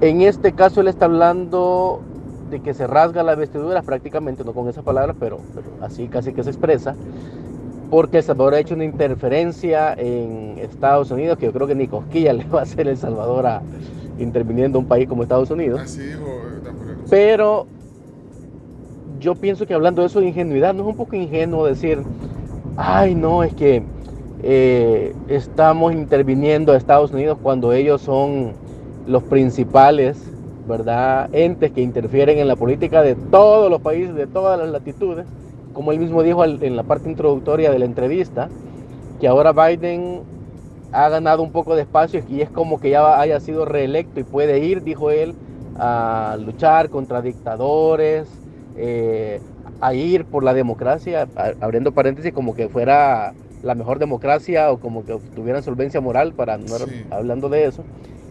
En este caso él está hablando de que se rasga la vestidura, prácticamente no con esa palabra, pero, pero así casi que se expresa, porque El Salvador ha hecho una interferencia en Estados Unidos que yo creo que ni cosquilla le va a hacer El Salvador a interviniendo un país como Estados Unidos. Así dijo eh, Napoleón. Pero yo pienso que hablando de eso de ingenuidad, no es un poco ingenuo decir, ay, no, es que eh, estamos interviniendo a Estados Unidos cuando ellos son los principales, ¿verdad? Entes que interfieren en la política de todos los países, de todas las latitudes, como él mismo dijo en la parte introductoria de la entrevista, que ahora Biden ha ganado un poco de espacio y es como que ya haya sido reelecto y puede ir, dijo él, a luchar contra dictadores, eh, a ir por la democracia, abriendo paréntesis, como que fuera la mejor democracia o como que tuvieran solvencia moral para no hablando de eso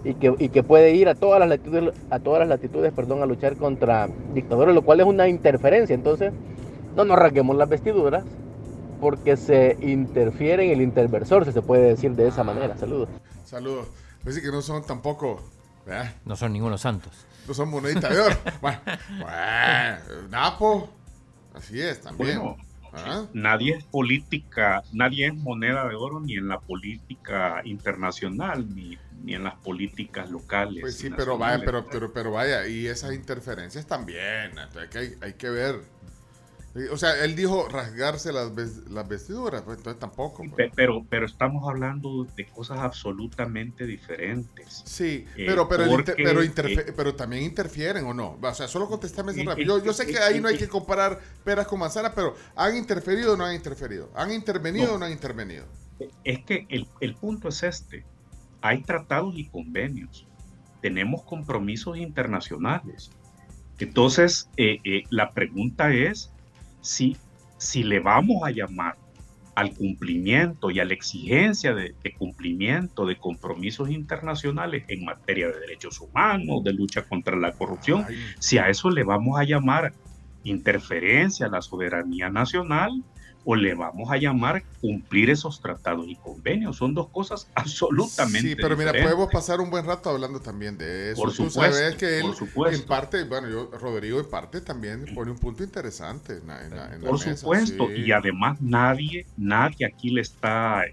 y que, y que puede ir a todas las latitudes a todas las latitudes perdón a luchar contra dictadores lo cual es una interferencia entonces no nos rasguemos las vestiduras porque se interfiere en el interversor si se puede decir de esa manera saludos Saludos. Parece que no son tampoco, ¿verdad? No son ningunos santos. No son monedita de oro. bueno, bueno, Napo, así es también. Bueno, ¿Ah? nadie es política, nadie es moneda de oro ni en la política internacional, ni, ni en las políticas locales. Pues sí, pero vaya, pero, pero, pero vaya, y esas interferencias también, entonces hay, hay que ver. O sea, él dijo rasgarse las, las vestiduras, pues entonces tampoco. pues. Pe- Pero, pero estamos hablando de cosas absolutamente diferentes. Sí, Eh, pero, pero, porque, pero, eh, pero también interfieren o no. O sea, solo contestame ese Y- rápido. Yo, yo sé que ahí no hay que comparar peras con manzanas, pero ¿han interferido o no han interferido? ¿Han intervenido No. o no han intervenido? Es que el, el punto es este. Hay tratados y convenios. Tenemos compromisos internacionales. Entonces, eh, eh, la pregunta es si, si le vamos a llamar al cumplimiento y a la exigencia de, de cumplimiento de compromisos internacionales en materia de derechos humanos, de lucha contra la corrupción, si a eso le vamos a llamar interferencia a la soberanía nacional o le vamos a llamar cumplir esos tratados y convenios. Son dos cosas absolutamente Sí, pero mira, diferentes. podemos pasar un buen rato hablando también de eso. Por Tú supuesto, sabes que él, por supuesto. en parte, bueno, yo, Rodrigo, en parte también pone un punto interesante en la, en la- en la Por mesa, supuesto, sí. y además nadie, nadie aquí le está,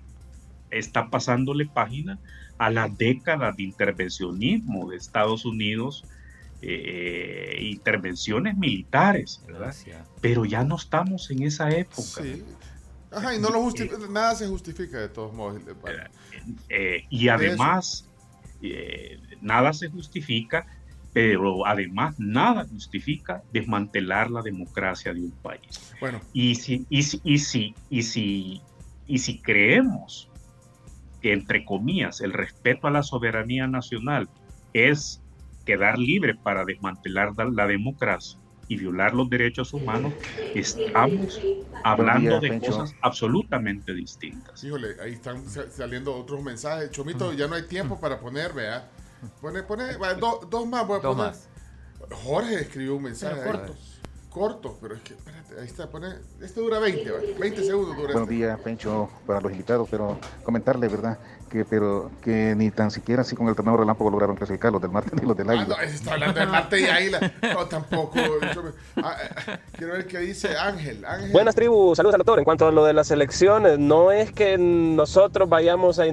está pasándole página a la década de intervencionismo de Estados Unidos, eh, intervenciones militares, ¿verdad? Pero ya no estamos en esa época. Sí. Ajá, y no lo justifica, nada se justifica de todos modos. Bueno, Eh, y además, eh, nada se justifica, pero además nada justifica desmantelar la democracia de un país. Bueno. Y si, y si, y si, y si, y si creemos que, entre comillas, el respeto a la soberanía nacional es quedar libre para desmantelar la, democracia y violar los derechos humanos, estamos hablando días, de Pencho. cosas absolutamente distintas. Híjole, ahí están sa- saliendo otros mensajes. Chomito, ya no hay tiempo para poner, vea. Pone, pone, do- dos más voy a Dos poner. más. Jorge escribió un mensaje. Corto, pero es que, espérate, ahí está, pone, este dura 20, va, 20 segundos dura. Buenos días, Pencho, para los invitados, pero comentarle, ¿verdad? Que pero que ni tan siquiera así con el torneo relámpago lograron clasificar los del Marte ni los del Ah, Águila. no, está hablando de Marte y Águila. No, tampoco. Chome- Ah, ah, quiero ver qué dice Ángel. Ángel. Buenas tribus, saludos al doctor. En cuanto a lo de las elecciones, no es que nosotros vayamos a,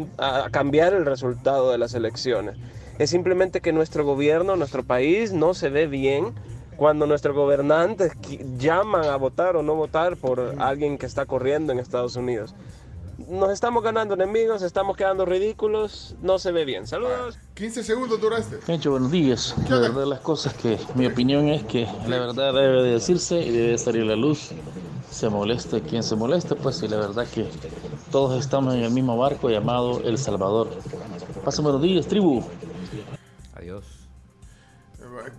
a cambiar el resultado de las elecciones. Es simplemente que nuestro gobierno, nuestro país no se ve bien cuando nuestros gobernantes llaman a votar o no votar por alguien que está corriendo en Estados Unidos. Nos estamos ganando enemigos, estamos quedando ridículos, no se ve bien. Saludos. 15 segundos dura este. Pencho, buenos días. La verdad las cosas que mi opinión es que la verdad debe de decirse y debe salir a la luz. Se moleste quien se moleste, pues y la verdad que todos estamos en el mismo barco llamado El Salvador. Pasen buenos días, tribu. Adiós.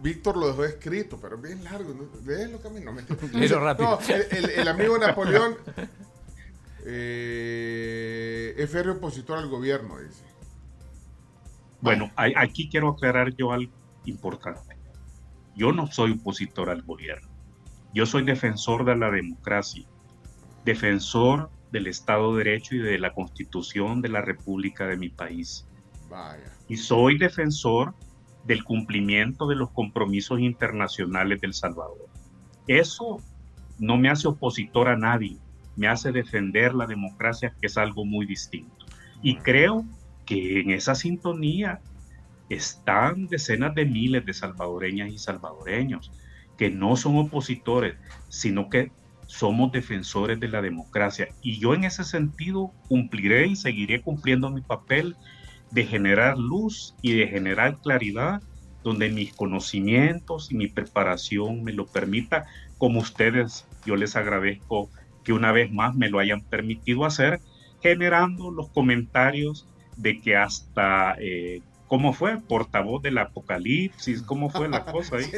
Víctor lo dejó escrito, pero es bien largo. ¿no? Léelo, Camilo. Léelo rápido. No, el, el- el amigo Napoleón eh, es férreo opositor al gobierno, dice. Bueno, aquí quiero aclarar yo algo importante. Yo no soy opositor al gobierno. Yo soy defensor de la democracia, defensor del Estado de Derecho y de la Constitución de la República de mi país. Vaya. Y soy defensor del cumplimiento de los compromisos internacionales del Salvador. Eso no me hace opositor a nadie, me hace defender la democracia, que es algo muy distinto. Y creo que en esa sintonía están decenas de miles de salvadoreñas y salvadoreños que no son opositores, sino que somos defensores de la democracia. Y yo en ese sentido cumpliré y seguiré cumpliendo mi papel de generar luz y de generar claridad donde mis conocimientos y mi preparación me lo permita, como ustedes, yo les agradezco que una vez más me lo hayan permitido hacer, generando los comentarios de que hasta, eh, ¿cómo fue? Portavoz del apocalipsis, ¿cómo fue la cosa ahí?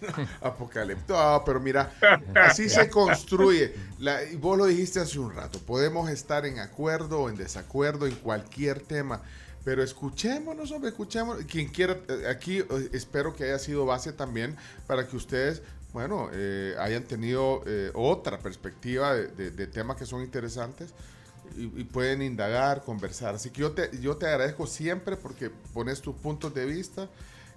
Apocalipsis. No, pero mira, así se construye. La- vos lo dijiste hace un rato. Podemos estar en acuerdo o en desacuerdo en cualquier tema. Pero escuchémonos, hombre, escuchémonos. Quien quiera, eh, aquí eh, espero que haya sido base también para que ustedes, bueno, eh, hayan tenido eh, otra perspectiva de, de- temas que son interesantes y, pueden indagar, conversar. Así que yo te, yo te agradezco siempre porque pones tus puntos de vista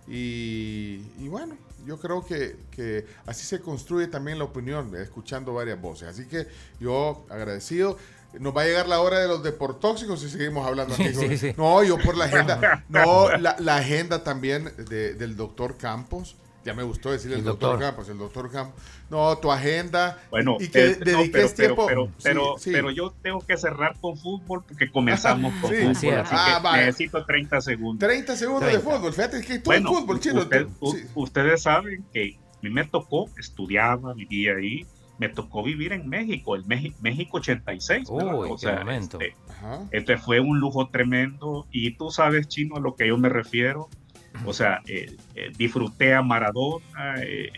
y bueno, yo creo que, que así se construye también la opinión, escuchando varias voces. Así que yo agradecido. nos va a llegar la hora de los deportóxicos si seguimos hablando aquí. Sí, sí, sí. No, yo por la agenda. No, la, la agenda también de- del doctor Campos. Ya me gustó decir el, doctor. doctor. Campos, el doctor Campos. No, tu agenda. Bueno, y que eh, no, dediques pero, pero, tiempo. pero, Sí, pero, sí. pero yo tengo que cerrar con fútbol porque comenzamos con Sí. fútbol. Así. Así Ah, que vaya. necesito 30 segundos. 30 segundos 30. de fútbol. Fíjate que todo Bueno, el fútbol chino. usted- sí. ustedes saben que a mí me tocó, estudiaba, vivía ahí, me tocó vivir en México, el México, México 86. ¿verdad? Uy, qué momento. Este, este fue un lujo tremendo y tú sabes, Chino, a lo que yo me refiero. O sea, eh, eh, disfruté a Maradona, eh,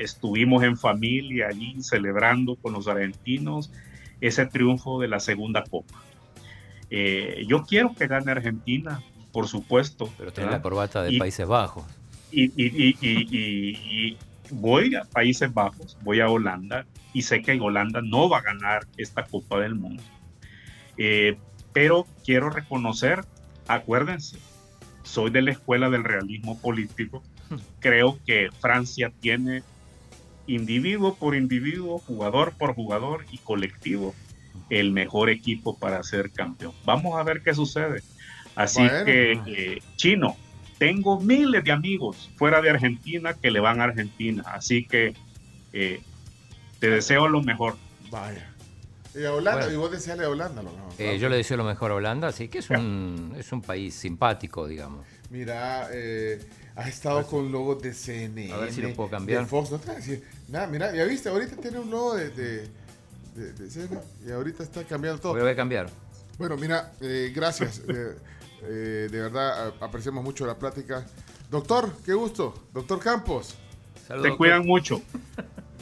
estuvimos en familia allí celebrando con los argentinos ese triunfo de la segunda copa. Yo quiero que gane Argentina, por supuesto. Pero tiene la corbata de Y- Países Bajos. y, y- y- y- y- y voy a Países Bajos, voy a Holanda y sé que Holanda no va a ganar esta Copa del Mundo. Eh, pero quiero reconocer, acuérdense, soy de la escuela del realismo político. Creo que Francia tiene individuo por individuo, jugador por jugador y colectivo el mejor equipo para ser campeón. Vamos a ver qué sucede. Así Bueno. que, eh, chino, tengo miles de amigos fuera de Argentina que le van a Argentina. Así que eh, te deseo lo mejor. Vaya. Y a Holanda, Bueno. y vos deseale a Holanda lo mejor. Eh, yo le deseo lo mejor a Holanda, así que es un, es un país simpático, digamos. Mira, eh, has estado con logos de CNN. A ver si lo puedo cambiar. De Fox, no te voy a decir nada. Mira, ya viste, ahorita tiene un logo de, de, de- de CNN y ahorita está cambiando todo. Voy a cambiar. Bueno, mira, eh, gracias. eh, eh, de verdad, apreciamos mucho la plática. Doctor, qué gusto. Doctor Campos. Te cuidan mucho.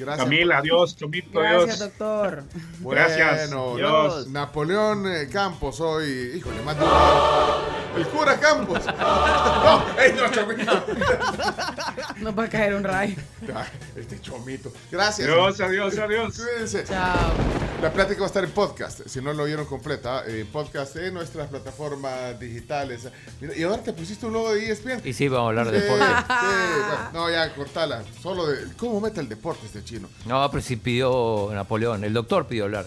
Gracias. Camila, adiós. Chomito, Gracias, adiós. doctor. Gracias. Bueno, Dios. Napoleón eh, Campos hoy, híjole, más de una- El cura Campos. No, ey, no, chomito. Nos va a caer un rayo. Ah, Este chomito. Gracias. Adiós, adiós, adiós. Cuídense. Chao. La plática va a estar en podcast, si no lo vieron completa, en podcast en nuestras plataformas digitales. Mira, y ahora te pusiste un logo de ESPN. Y sí, vamos a hablar de Sí, deporte. sí, bueno, no, ya, cortala. Solo de. ¿Cómo mete el deporte este chino? No, pero sí pidió Napoleón, el doctor pidió hablar.